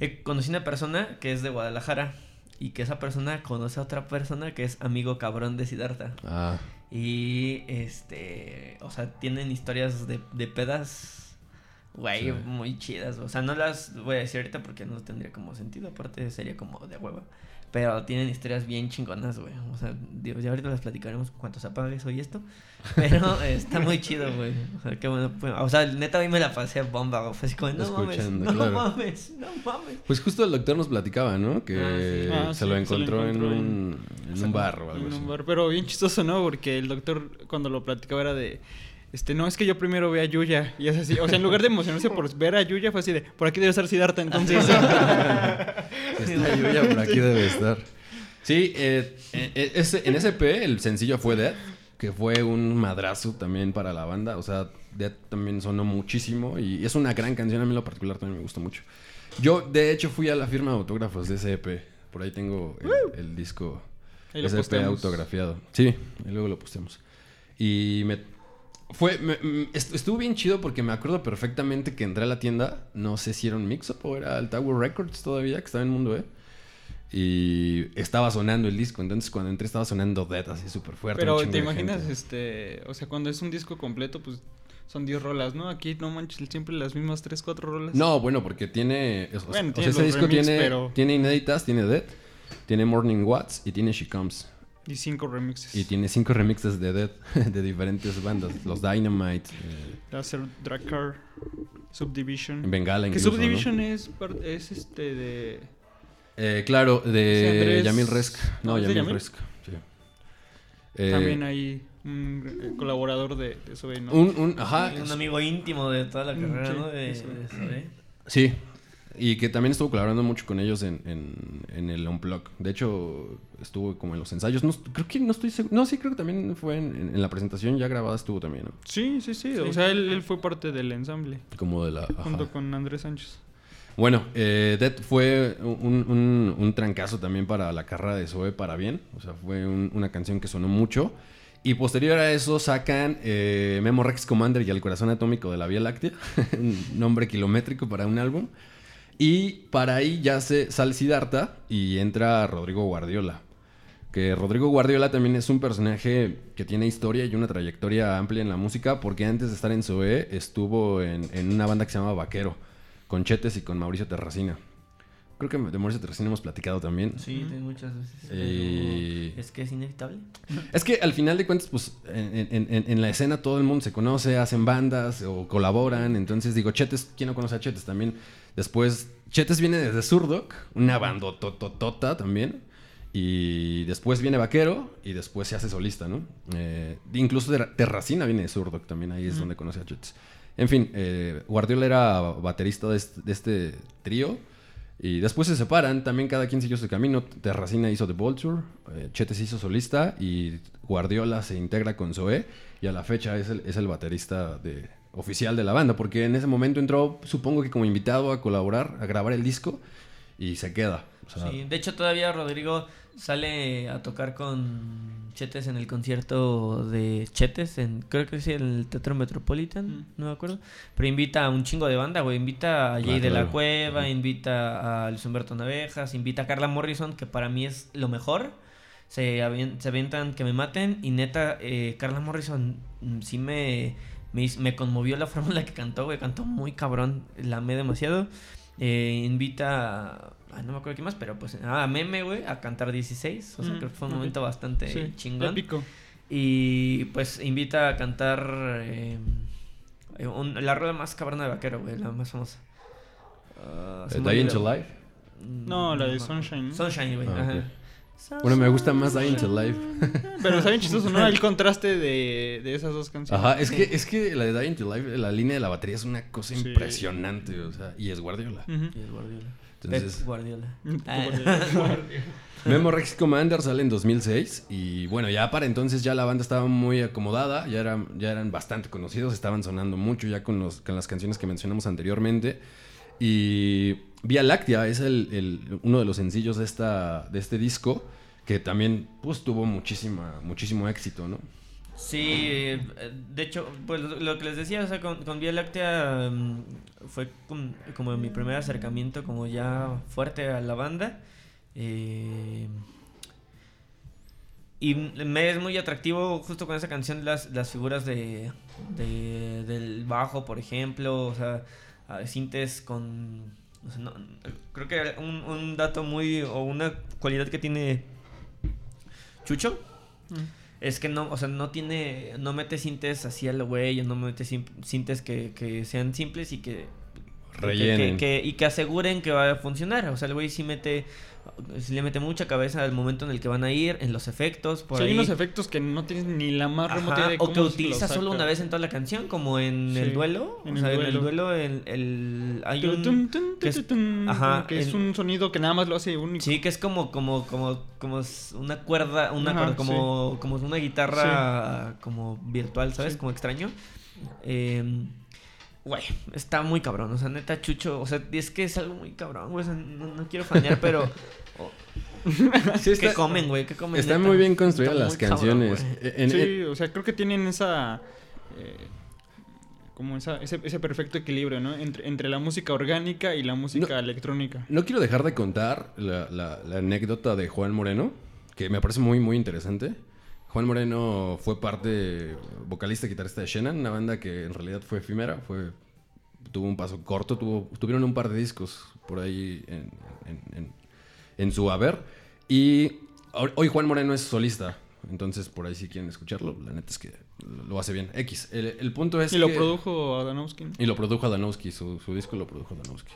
he conocí una persona que es de Guadalajara y que esa persona conoce a otra persona que es amigo cabrón de Siddhartha. Ah, Y este, o sea, tienen historias de, de pedas, güey, Sí. muy chidas. O sea, no las voy a decir ahorita porque no tendría como sentido, aparte sería como de hueva. Pero tienen historias bien chingonas, güey. O sea, digo, ya ahorita las platicaremos cuando se apague eso y esto. Pero eh, está muy chido, güey. O sea, qué bueno. pues, o sea, neta, a mí me la pasé bomba, güey. Fue así como, no mames, no mames, no mames. pues justo el doctor nos platicaba, ¿no? Que Ah, sí. Ah, se, sí, lo que se lo encontró, encontró en, en- un, en un bar o algo En así. un bar, pero bien chistoso, ¿no? Porque el doctor cuando lo platicaba era de... Este, no, es que yo primero ve a Yuya. Y es así. O sea, en lugar de emocionarse por ver a Yuya, fue así de, por aquí debe estar Siddhartha, entonces. Está Yuya por aquí debe estar. Sí, eh, eh, ese- en ese EP el sencillo fue Dead, que fue un madrazo también para la banda. O sea, Dead también sonó muchísimo y es una gran canción. A mí en lo particular también me gusta mucho. Yo, de hecho, fui a la firma de autógrafos de ese EP. Por ahí tengo el, el disco, Ahí lo ese EP posteamos. autografiado. Sí, y luego lo posteamos. Y me... Fue, me- me- est- estuvo bien chido porque me acuerdo perfectamente que entré a la tienda, no sé si era un mix-up o era el Tower Records todavía, que estaba en Mundo E. Y estaba sonando el disco, entonces cuando entré estaba sonando Dead así súper fuerte. Pero te imaginas, este, o sea, cuando es un disco completo, pues son 10 rolas, ¿no? Aquí no manches, siempre las mismas 3, 4 rolas. No, bueno, porque tiene... o sea, Bueno, o sea, tiene ese los disco remix, tiene, pero- tiene inéditas, tiene Dead, tiene Morning Watts y tiene She Comes. Y 5 remixes. Y tiene cinco remixes de Dead de diferentes bandas. Los Dynamite, eh, Láser, Drakkar, Subdivision. Bengala Que incluso, ¿no? Subdivision es, par- es este de... Eh, claro, de Sí, Andrés- Yamil Resk. No, ¿No, es de Yamil Yamil? Resk. sí. Eh, También hay un eh, colaborador de, de Sobe, ¿no? un, un- ajá. un amigo íntimo de toda la carrera, sí, ¿no? De, de. Sí. Y que también estuvo colaborando mucho con ellos en, en, en el Unplug. De hecho, estuvo como en los ensayos. No, creo que no estoy seguro. No, sí, creo que también fue en, en- en la presentación ya grabada estuvo también, ¿no? Sí, sí, sí, Sí. O sea, él, él fue parte del ensamble. Como de la. ajá. Junto con Andrés Sánchez. Bueno, eh, Dead fue un, un, un trancazo también para la carrera de Zoe para bien. O sea, fue un- una canción que sonó mucho. Y posterior a eso sacan eh, Memo Rex Commander y El Corazón Atómico de la Vía Láctea. un nombre kilométrico para un álbum. Y para ahí ya se sale Siddhartha y entra Rodrigo Guardiola. Que Rodrigo Guardiola también es un personaje que tiene historia y una trayectoria amplia en la música, porque antes de estar en Zoé estuvo en, en una banda que se llama Vaquero, con Chetes y con Mauricio Terracina. Creo que de Mauricio Terracina hemos platicado también. Sí, muchas veces. Eh, Es que es inevitable. Es que al final de cuentas, pues en, en- en- en la escena todo el mundo se conoce, hacen bandas o colaboran. Entonces digo, Chetes, ¿quién no conoce a Chetes también? Después, Chetes viene desde Zurdok, una bandotototota también. Y después viene Vaquero y después se hace solista, ¿no? Eh, incluso Ter- Terracina viene de Zurdok también, ahí es donde conoce a Chetes. En fin, eh, Guardiola era baterista de este, de este trío. Y después se separan, también cada quien siguió su camino. Terracina hizo The Vulture, eh, Chetes hizo solista y Guardiola se integra con Zoé y a la fecha es el, es el baterista de, oficial de la banda, porque en ese momento entró, supongo que como invitado a colaborar, a grabar el disco y se queda. O sea, Sí, de hecho todavía Rodrigo sale a tocar con Chetes en el concierto de Chetes, en, creo que es el Teatro Metropolitan, Mm. no me acuerdo, pero invita a un chingo de banda, güey, invita a Jay de la claro. Cueva, invita a Luis Humberto Navejas, invita a Carla Morrison, que para mí es lo mejor, se, se avientan que me maten, y neta, eh, Carla Morrison mm, sí me, me, me conmovió la forma en la que cantó, güey, cantó muy cabrón, la amé demasiado. Eh, invita a, no me acuerdo quién más, pero pues ah, a Meme, güey, a cantar 16. O sea, Mm, creo que fue un ok. momento bastante Sí, chingón. Épico. Y pues invita a cantar eh, un- la rueda más cabrona de vaquero, güey, la más famosa. Eh, Die olvidó. into Life. No, la de. Sunshine. Sunshine, güey. Ah, ajá. Bueno, me gusta más Die into Life. Pero está bien chistoso, ¿no? El contraste de, de esas dos canciones. Ajá, es que, es que la de Die into Life, la línea de la batería es una cosa Sí. impresionante, o sea, y es Guardiola. Ujú. Y el Guardiola. Entonces- Pep Guardiola. Ah. Memo Rex Commander sale en 2006 y bueno, ya para entonces ya la banda estaba muy acomodada, ya eran, ya eran bastante conocidos, estaban sonando mucho ya con, los, con las canciones que mencionamos anteriormente. Y Vía Láctea es el, uno de los sencillos de, esta, de este disco que también pues tuvo muchísima, muchísimo éxito, ¿no? Sí, eh, de hecho, pues lo que les decía, o sea, con, con Vía Láctea mm, fue com- como mi primer acercamiento como ya fuerte a la banda. eh, y me es muy atractivo justo con esa canción las, las figuras de, de- del bajo, por ejemplo, o sea, sintes con... o sea, no- creo que un, un dato muy... o una cualidad que tiene Chucho Mm. es que no, o sea, no tiene, no mete sintes así a lo güey, no mete sintes que, que sean simples y que Rellenen. que- que- y que aseguren que va a funcionar. O sea, el güey sí mete, sí le mete mucha cabeza al momento en el que van a ir, en los efectos, por Sí, hay ahí. unos efectos que no tienes ni la más remota idea de o cómo que los utiliza solo una vez en toda la canción, como en Sí, el duelo. en o el sea, en el duelo. duelo el, el- hay un que es- ajá, que es un sonido que nada más lo hace único. Sí, que es como, como, como, como una cuerda, una Ajá, cuerda, como, como una guitarra como virtual, ¿sabes? Como extraño. Eh, Güey, está muy cabrón, o sea, neta, Chucho, o sea, es que es algo muy cabrón, güey, o sea, no, no quiero fanear, pero... o- Sí, ¿Qué comen, güey? ¿Qué comen? Están neta? muy bien construidas Está las cabrón, canciones. en- sí, en- o sea, creo que tienen esa. eh, como esa, ese, ese perfecto equilibrio, ¿no? Entre, entre la música orgánica y la música No. electrónica. No quiero dejar de contar la, la- la anécdota de Juan Moreno, que me parece muy, muy interesante. Juan Moreno fue parte, vocalista y guitarrista de Shannon, una banda que en realidad fue efímera, fue, tuvo un paso corto, tuvo, tuvieron un par de discos por ahí en, en- en- en su haber. Y hoy Juan Moreno es solista, entonces por ahí si quieren escucharlo, la neta es que lo hace bien. X, el, el punto es y lo que- produjo Adanowski. ¿no? y lo produjo Adanowski, su, su disco lo produjo Adanowski.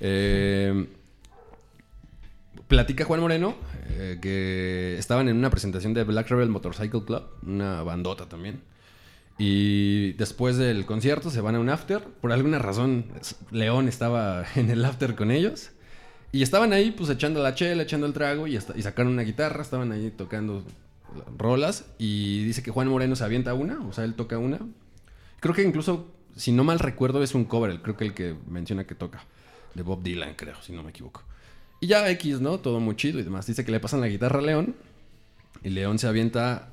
Eh, platica Juan Moreno eh, que estaban en una presentación de Black Rebel Motorcycle Club, una bandota también. Y después del concierto se van a un after. Por alguna razón, León estaba en el after con ellos. Y estaban ahí, pues echando la chela, echando el trago y, y sacaron una guitarra. Estaban ahí tocando rolas. Y dice que Juan Moreno se avienta una, o sea, él toca una. Creo que incluso, si no mal recuerdo, es un cover. Creo que el que menciona que toca. De Bob Dylan, creo, si no me equivoco. Y ya X, ¿no? Todo muy chido y demás. Dice que le pasan la guitarra a León. Y León se avienta.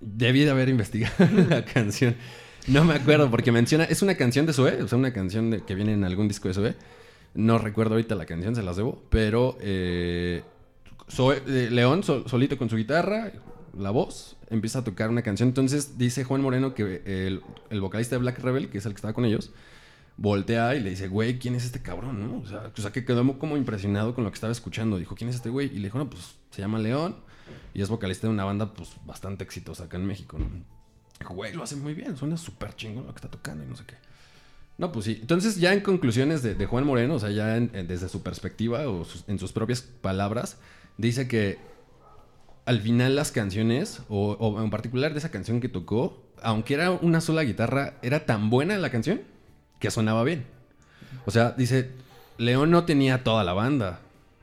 Debí de haber investigado la canción. No me acuerdo porque menciona. Es una canción de Zoé, o sea, una canción de- que viene en algún disco de Zoé. No recuerdo ahorita la canción, se las debo. Pero eh, eh, León sol- solito con su guitarra, la voz, empieza a tocar una canción. Entonces dice Juan Moreno que el, el vocalista de Black Rebel, que es el que estaba con ellos, voltea y le dice, güey, ¿quién es este cabrón? ¿no? O, sea, que quedó como impresionado con lo que estaba escuchando. Dijo, ¿quién es este güey? Y le dijo, no, pues se llama León y es vocalista de una banda pues bastante exitosa acá en México. Dijo, güey, lo hace muy bien, suena súper chingón lo que está tocando y no sé qué. No, pues sí. Entonces, ya en conclusiones de, Juan Moreno, o sea, ya desde su perspectiva o en sus propias palabras, dice que al final las canciones, o en particular de esa canción que tocó, aunque era una sola guitarra, era tan buena la canción que sonaba bien. O sea, dice, León no tenía toda la banda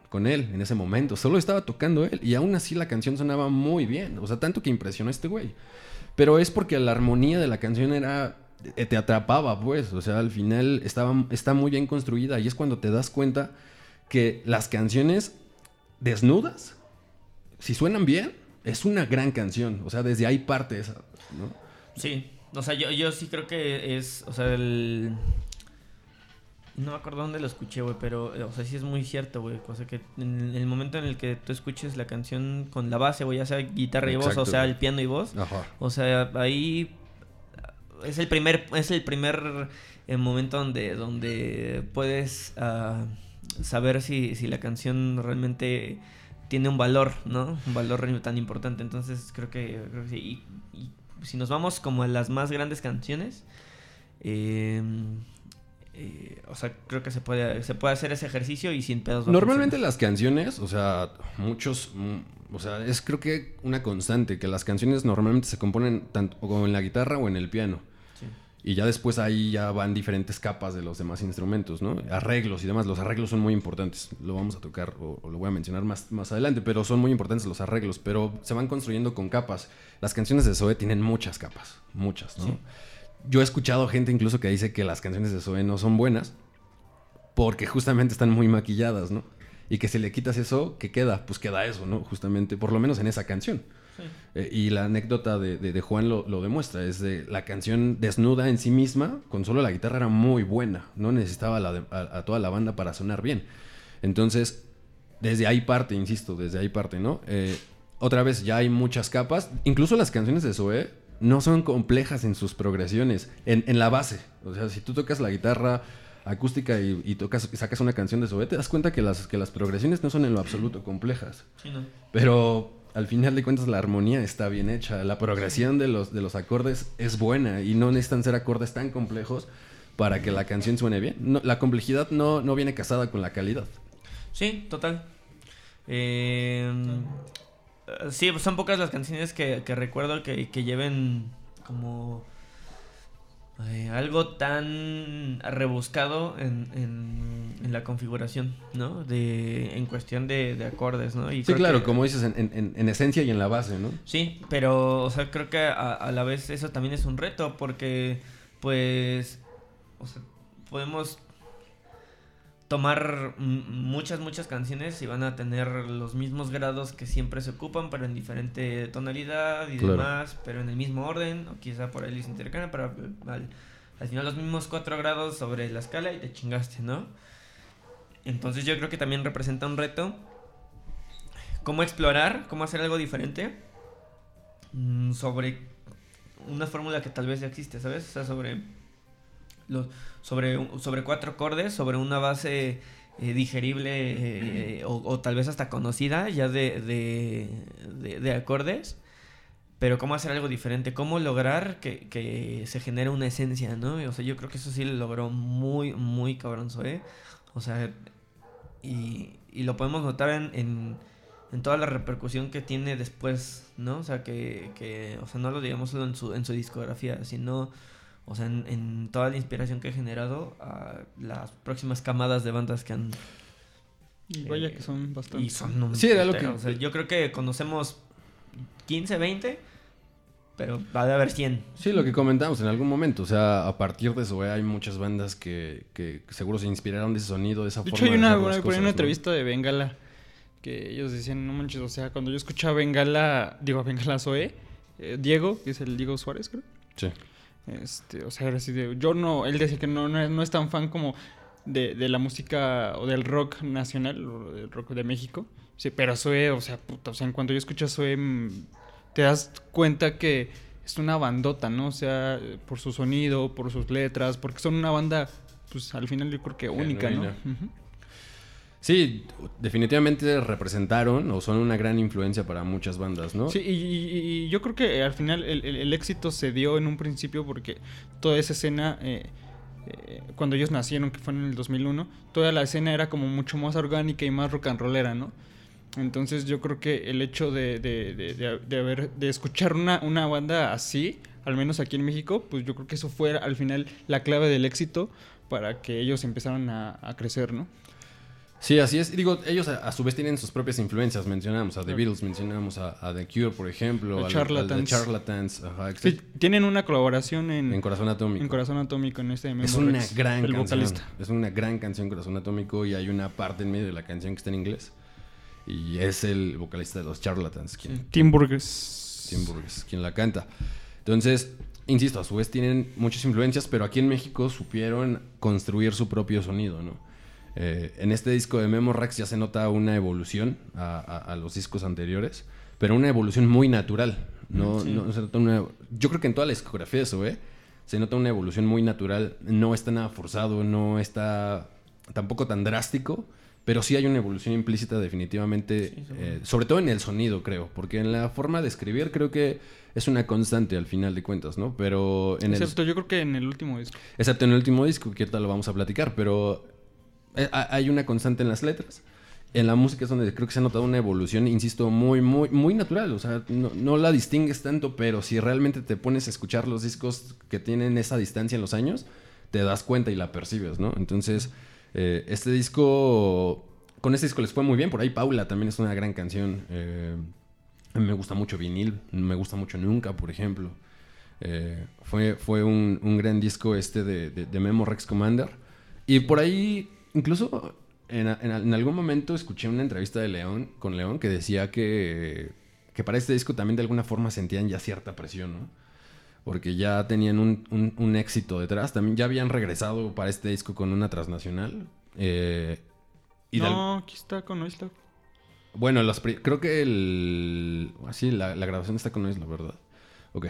con él en ese momento, solo estaba tocando él y aún así la canción sonaba muy bien, o sea, tanto que impresionó a este güey. Pero es porque la armonía de la canción era eh, te atrapaba, pues, o sea, al final estaba está muy bien construida y es cuando te das cuenta que las canciones desnudas si suenan bien, es una gran canción. O sea, desde ahí parte esa, ¿no? Sí, o sea, yo, yo sí creo que es, o sea, el... No me acuerdo dónde lo escuché, güey, pero, eh, o sea, sí es muy cierto, güey. O sea, que en el momento en el que tú escuches la canción con la base, güey, ya sea guitarra y voz, o sea, el piano y voz, Ajá. o sea, ahí es el primer, es el primer eh, momento donde, donde puedes ah, saber si, si la canción realmente tiene un valor, ¿no? Un valor tan importante. Entonces creo que, creo que sí. Y, y si nos vamos como a las más grandes canciones, eh, eh, o sea, creo que se puede, se puede hacer ese ejercicio y sin pedos. Normalmente las canciones, o sea, muchos, mm, o sea, es creo que una constante, que las canciones normalmente se componen tanto o en la guitarra o en el piano. Y ya después ahí ya van diferentes capas de los demás instrumentos, ¿no? Arreglos y demás. Los arreglos son muy importantes. Lo vamos a tocar o, o lo voy a mencionar más, más adelante, pero son muy importantes los arreglos. Pero se van construyendo con capas. Las canciones de Zoe tienen muchas capas, muchas, ¿no? Sí. Yo he escuchado gente incluso que dice que las canciones de Zoe no son buenas porque justamente están muy maquilladas, ¿no? Y que si le quitas eso, ¿qué queda? Pues queda eso, ¿no? Justamente, por lo menos en esa canción. Sí. Eh, y la anécdota de, de- de Juan lo, lo demuestra. Es de la canción desnuda en sí misma, con solo la guitarra era muy buena. No necesitaba la de- a, a toda la banda para sonar bien. Entonces, desde ahí parte, insisto, desde ahí parte, ¿no? Eh, otra vez, ya hay muchas capas. Incluso las canciones de Zoe no son complejas en sus progresiones, en, en la base. O sea, si tú tocas la guitarra acústica y, y tocas, y sacas una canción de Zoe, te das cuenta que las, que las progresiones no son en lo absoluto complejas. Sí, no. Pero al final de cuentas la armonía está bien hecha. La progresión de los, de los acordes es buena y no necesitan ser acordes tan complejos para que la canción suene bien. No- la complejidad no, no viene casada con la calidad. Sí, total. Eh, sí, son pocas las canciones que, que recuerdo que, que lleven como algo tan rebuscado en, en, en la configuración, ¿no? De, en cuestión de, de acordes, ¿no? Y Sí, claro, que- como dices, en, en- en esencia y en la base, ¿no? Sí, pero, o sea, creo que a, a la vez eso también es un reto porque, pues, o sea, podemos tomar muchas, muchas canciones y van a tener los mismos grados que siempre se ocupan, pero en diferente tonalidad y Claro. demás, pero en el mismo orden, o quizá por ahí se intercambian, pero al, al final los mismos cuatro grados sobre la escala y te chingaste, ¿no? Entonces yo creo que también representa un reto. Cómo explorar, cómo hacer algo diferente mm, sobre una fórmula que tal vez ya existe, ¿sabes? O sea, sobre los sobre sobre cuatro acordes, sobre una base eh, digerible eh, o, o tal vez hasta conocida ya de, de, de- de acordes. Pero cómo hacer algo diferente, cómo lograr que, que se genere una esencia, ¿no? O sea, yo creo que eso sí lo logró muy, muy cabrón Zoé. O sea, y, y lo podemos notar en, en, en toda la repercusión que tiene después, ¿no? O sea, que, que o sea, no lo digamos solo en su, en su discografía, sino, o sea, en, en toda la inspiración que ha generado a las próximas camadas de bandas que han... Y vaya Eh, que son bastantes. Y son un Sí, era lo que- o sea, yo creo que conocemos 15, 20, pero va a haber 100. Sí, lo que comentamos en algún momento. O sea, a partir de eso, eh, hay muchas bandas que, que seguro se inspiraron de ese sonido, de esa De forma hecho, hay una, hacer una, las por ahí cosas, una ¿no? entrevista de Bengala que ellos decían, no manches, o sea, cuando yo escuchaba Bengala, digo, Bengala Zoe, eh, Diego, que es el Diego Suárez, creo. Sí. Este, o sea, era así de. Yo no. Él decía que no, no, es, no es tan fan como de, de la música o del rock nacional, o del rock de México. Sí, pero Zoe, o sea, puta, o sea, en cuanto yo escucho a Zoe, mm, te das cuenta que es una bandota, ¿no? O sea, por su sonido, por sus letras, porque son una banda, pues al final yo creo que única, ¿no? Sí, definitivamente representaron o son una gran influencia para muchas bandas, ¿no? Sí, y, yo creo que al final el, éxito se dio en un principio porque toda esa escena, eh, eh, cuando ellos nacieron, que fue en el 2001, toda la escena era como mucho más orgánica y más rock and rollera, ¿no? Entonces yo creo que el hecho de, de, de- de- de haber, de escuchar una, una banda así, al menos aquí en México, pues yo creo que eso fue al final la clave del éxito para que ellos empezaran a, a crecer, ¿no? Sí, así es. Digo, ellos a, a su vez tienen sus propias influencias. Mencionamos a The. Beatles, mencionamos a, a The Cure, por ejemplo. A al- al Charlatans. The Charlatans. Ajá, Sí, tienen una colaboración en, En Corazón Atómico. en Corazón Atómico en este Es una Rex, gran el canción. vocalista. Es una gran canción, Corazón Atómico, y hay una parte en medio de la canción que está en inglés. Y es el vocalista de los Charlatans quien, Tim Burgess. Tim Burgess, quien la canta. Entonces, insisto, a su vez tienen muchas influencias, pero aquí en México supieron construir su propio sonido, ¿no? Eh, en este disco de Memo Rex ya se nota una evolución a, a- a los discos anteriores, pero una evolución muy natural. No, Sí. no se nota una- yo creo que en toda la discografía de Zoé se nota una evolución muy natural. No está nada forzado, no está tampoco tan drástico, pero sí hay una evolución implícita definitivamente, Sí, eh, sobre todo en el sonido, creo, porque en la forma de escribir creo que es una constante al final de cuentas, ¿no? Pero en el, Excepto yo creo que en el último disco. Excepto en el último disco, que ahorita lo vamos a platicar, pero eh, hay una constante en las letras. En la música es donde creo que se ha notado una evolución, insisto, muy, muy, muy natural. O sea, no, la distingues tanto, pero si realmente te pones a escuchar los discos que tienen esa distancia en los años, te das cuenta y la percibes, ¿no? Entonces, eh, este disco, con este disco les fue muy bien. Por ahí Paula también es una gran canción. eh, me gusta mucho Vinil, me gusta mucho Nunca, por ejemplo. Eh, fue fue un, gran disco este de Memo Rex Commander. Y por ahí, incluso en, en- en algún momento escuché una entrevista de León con León que decía que, que para este disco también de alguna forma sentían ya cierta presión, ¿no? Porque ya tenían un, un- un éxito detrás. También ya habían regresado para este disco con una transnacional. eh, y de al- no, aquí está con Noisla. bueno, los pri- creo que el... Así, la, la grabación está con Noise, la verdad. Ok.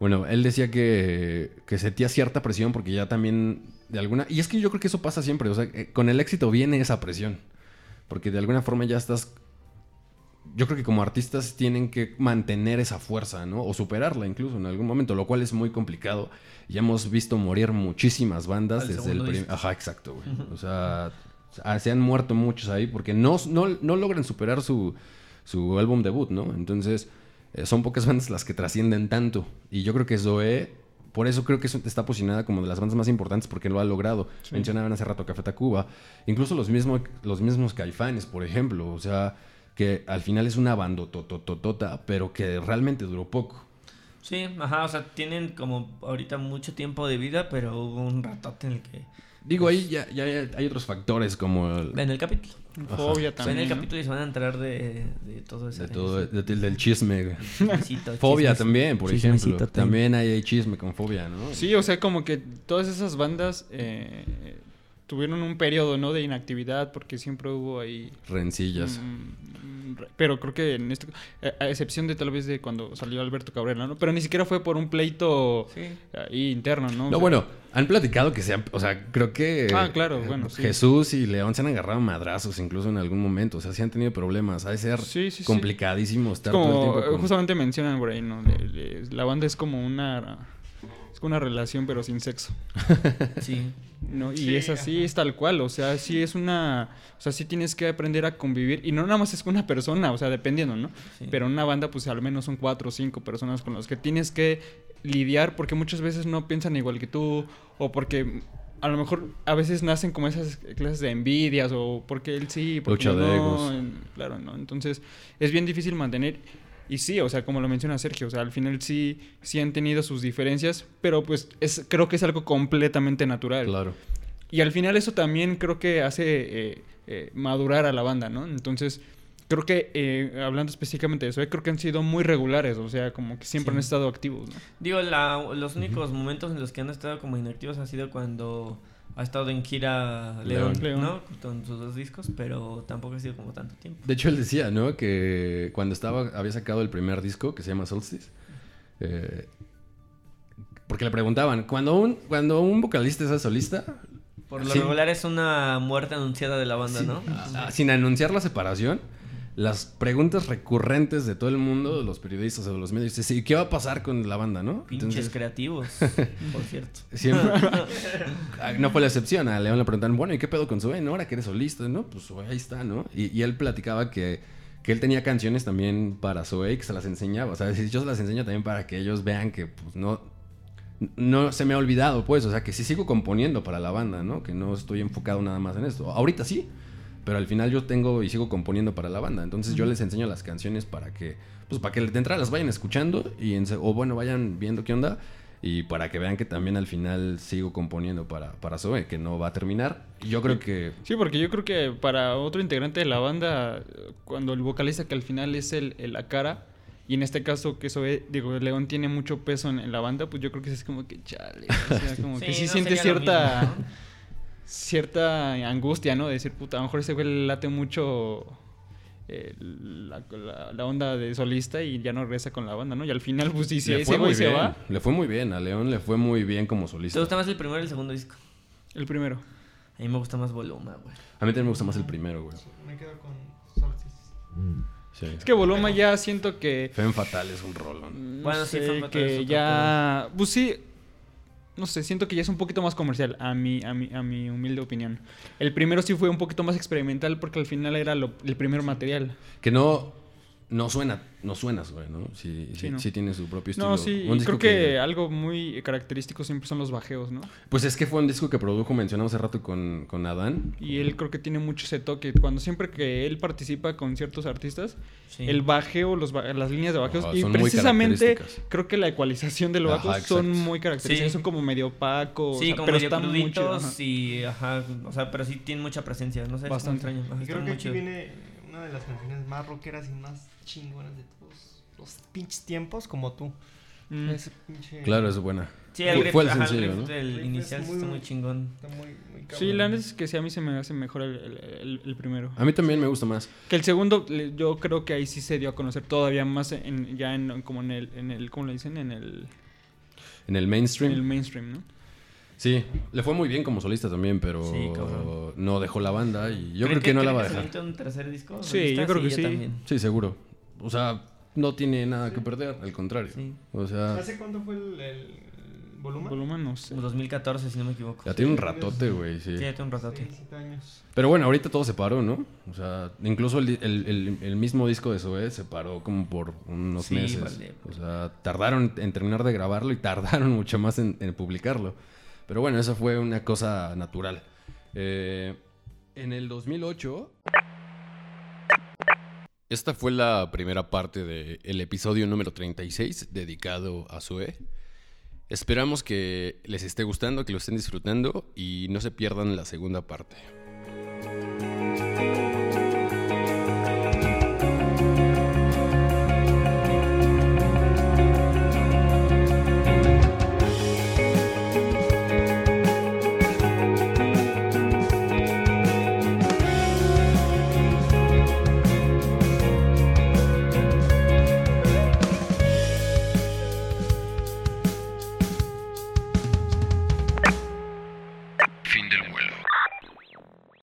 Bueno, él decía que, que sentía cierta presión porque ya también de alguna... Y es que yo creo que eso pasa siempre. O sea, eh, con el éxito viene esa presión. Porque de alguna forma ya estás... Yo creo que como artistas tienen que mantener esa fuerza, ¿no? O superarla incluso en algún momento, lo cual es muy complicado. Ya hemos visto morir muchísimas bandas Al desde el segundo prim- disco. Ajá, exacto, güey. O sea, ah, se han muerto muchos ahí porque no, no, no logran superar su, su álbum debut, ¿no? Entonces, eh, son pocas bandas las que trascienden tanto. Y yo creo que Zoé, por eso creo que es- está posicionada como de las bandas más importantes porque lo ha logrado. Mencionaban hace rato Café Tacuba. Incluso los, mismos los mismos Caifanes, por ejemplo. O sea, que al final es una banda totototota, pero que realmente duró poco. Sí, ajá, o sea, tienen como ahorita mucho tiempo de vida, pero hubo un ratote en el que... Digo, ahí ya, ya hay- hay otros factores como el- En el capítulo. Fobia sea, en también. el ¿no? capítulo y se van a enterar de, de todo eso. de todo, de- del chisme. Chismecito, Fobia chismes- también, por chismecito ejemplo. También hay, hay chisme con fobia, ¿no? Sí, o sea, como que todas esas bandas eh, tuvieron un periodo, ¿no? De inactividad porque siempre hubo ahí... Rencillas. mm, re- pero creo que en este... A excepción de tal vez de cuando salió Alberto Cabrera, ¿no? Pero ni siquiera fue por un pleito Sí. ahí interno, ¿no? O No, sea, bueno, han platicado que se han, o sea, creo que Ah, claro, bueno, sí. Jesús y León se han agarrado madrazos incluso en algún momento, o sea, sí han tenido problemas, ha de ser Sí, complicadísimo Es estar todo el tiempo eh, con- justamente mencionan por ahí, ¿no? De- de- la banda es como una... Es una relación pero sin sexo. Sí. ¿no? Y Sí, es así, es tal cual, o sea, sí es una, o sea, sí tienes que aprender a convivir, y no nada más es con una persona, o sea, dependiendo, ¿no? Sí. Pero en una banda, pues al menos son cuatro o cinco personas con las que tienes que lidiar, porque muchas veces no piensan igual que tú, o porque a lo mejor a veces nacen como esas clases de envidias, o porque él sí, porque Lucha de egos. claro, ¿no? Entonces, es bien difícil mantener... Y sí, o sea, como lo menciona Sergio, o sea, al final sí, sí han tenido sus diferencias, pero pues es, creo que es algo completamente natural. Claro. Y al final eso también creo que hace eh, eh, madurar a la banda, ¿no? Entonces, creo que, eh, hablando específicamente de eso, eh, creo que han sido muy regulares, o sea, como que siempre Sí. han estado activos, ¿no? Digo, la, los únicos momentos en los que han estado como inactivos ha sido cuando ha estado en gira León, León. ¿no? Con sus dos discos, pero tampoco ha sido como tanto tiempo. De hecho, él decía, ¿no? Que cuando estaba, había sacado el primer disco que se llama Solstice, eh, porque le preguntaban, cuando un, cuando un vocalista es solista, Por lo Sí. regular es una muerte anunciada de la banda, sin, ¿no? sin anunciar la separación, las preguntas recurrentes de todo el mundo, de los periodistas o de los medios, ¿y qué va a pasar con la banda, no? Pinches creativos, por cierto. Siempre. Ah, no fue la excepción. A León le preguntaron, bueno, ¿y qué pedo con Zoe? ¿No? Ahora que eres solista, ¿no? Pues ahí está, ¿no? Y, y él platicaba que, que él tenía canciones también para Zoe que se las enseñaba. O sea, yo se las enseño también para que ellos vean que, pues, no. No se me ha olvidado, pues. O sea, que sí sigo componiendo para la banda, ¿no? Que no estoy enfocado nada más en esto. Ahorita sí. Pero al final yo tengo y sigo componiendo para la banda. Entonces yo les enseño las canciones para que, pues para que de entrada las vayan escuchando y en o bueno, vayan viendo qué onda. Y para que vean que también al final sigo componiendo para, para Zoe, que no va a terminar. Y yo creo que... Sí, porque yo creo que para otro integrante de la banda, cuando el vocalista que al final es el, el- la cara, y en este caso que eso digo, León tiene mucho peso en, en la banda, pues yo creo que es como que chale, o sea, como que sí no siente cierta... mismo, ¿no? Cierta angustia, ¿no? De decir, puta, a lo mejor ese güey le late mucho eh, la, la- la onda de solista y ya no regresa con la banda, ¿no? Y al final, pues sí, ese güey se bien. va, Le fue muy bien. A León le fue muy bien como ¿Te solista. gusta más el primero o el segundo disco? el primero. A mí me gusta más Voluma, güey. A mí también me gusta más el primero, güey. Me quedo con Solstice. Sí. Es que Voluma ya siento que... Femme Fatal es un rolón. no Bueno, sí, sé, Femme Fatale es que otro ya... Pues sí, no sé, siento que ya es un poquito más comercial, a mi, a mi, a mi humilde opinión. El primero sí fue un poquito más experimental porque al final era lo- el primer material. Que no, no suena, no suenas, güey, ¿no? Sí, sí, Sí, no. sí tiene su propio estilo. No, sí, Un disco creo que, algo muy característico siempre son los bajeos, ¿no? Pues es que fue un disco que produjo, mencionamos hace rato con, con Adán. Y él creo que tiene mucho ese toque. Cuando siempre que él participa con ciertos artistas, Sí. el bajeo, los las líneas de bajeos, Ajá, y son muy precisamente creo que la ecualización de los bajos son muy características. Sí. Son como medio opacos, Sí, o sea, como pero medio están muy chidos, cruditos ajá. y ajá, o sea, pero sí tienen mucha presencia, no sé, es Bastante. como extraño. ajá, Y creo que muy aquí viene una de las canciones más rockeras y más chingonas de todos los pinches tiempos como tú. Mm. Ese pinche... Claro, es buena. Sí, el Fue- riff, fue el ajá, sencillo, riff ¿no? del inicial muy- está muy chingón. Está muy, muy. Sí, la neta es que sí, a mí se me hace mejor el, el- el- el primero. A mí también me gusta más. Que el segundo, yo creo que ahí sí se dio a conocer todavía más en, ya en, como en el, en el, ¿cómo le dicen? En el, En el en mainstream. el mainstream, ¿no? Sí, le fue muy bien como solista también, pero Sí, no dejó la banda y yo ¿Creen creo que no la va a dejar. un tercer disco? Sí, yo creo que sí. también. Sí, seguro. O sea, no tiene nada que perder, al contrario. Sí. O sea, ¿Hace cuánto fue el, el volumen? Volumen, no sé. 2014, si no me equivoco. ya tiene un ratote, güey, sí. Sí, ya tiene un ratote. Sí, años. Pero bueno, ahorita todo se paró, ¿no? O sea, incluso el, el- el- el mismo disco de Zoé se paró como por unos Sí, meses. vale. O sea, tardaron en terminar de grabarlo y tardaron mucho más en, en publicarlo. Pero bueno, eso fue una cosa natural. Eh, en el 2008... Esta fue la primera parte del episodio número 36 dedicado a Zoé. Esperamos que les esté gustando, que lo estén disfrutando y no se pierdan la segunda parte.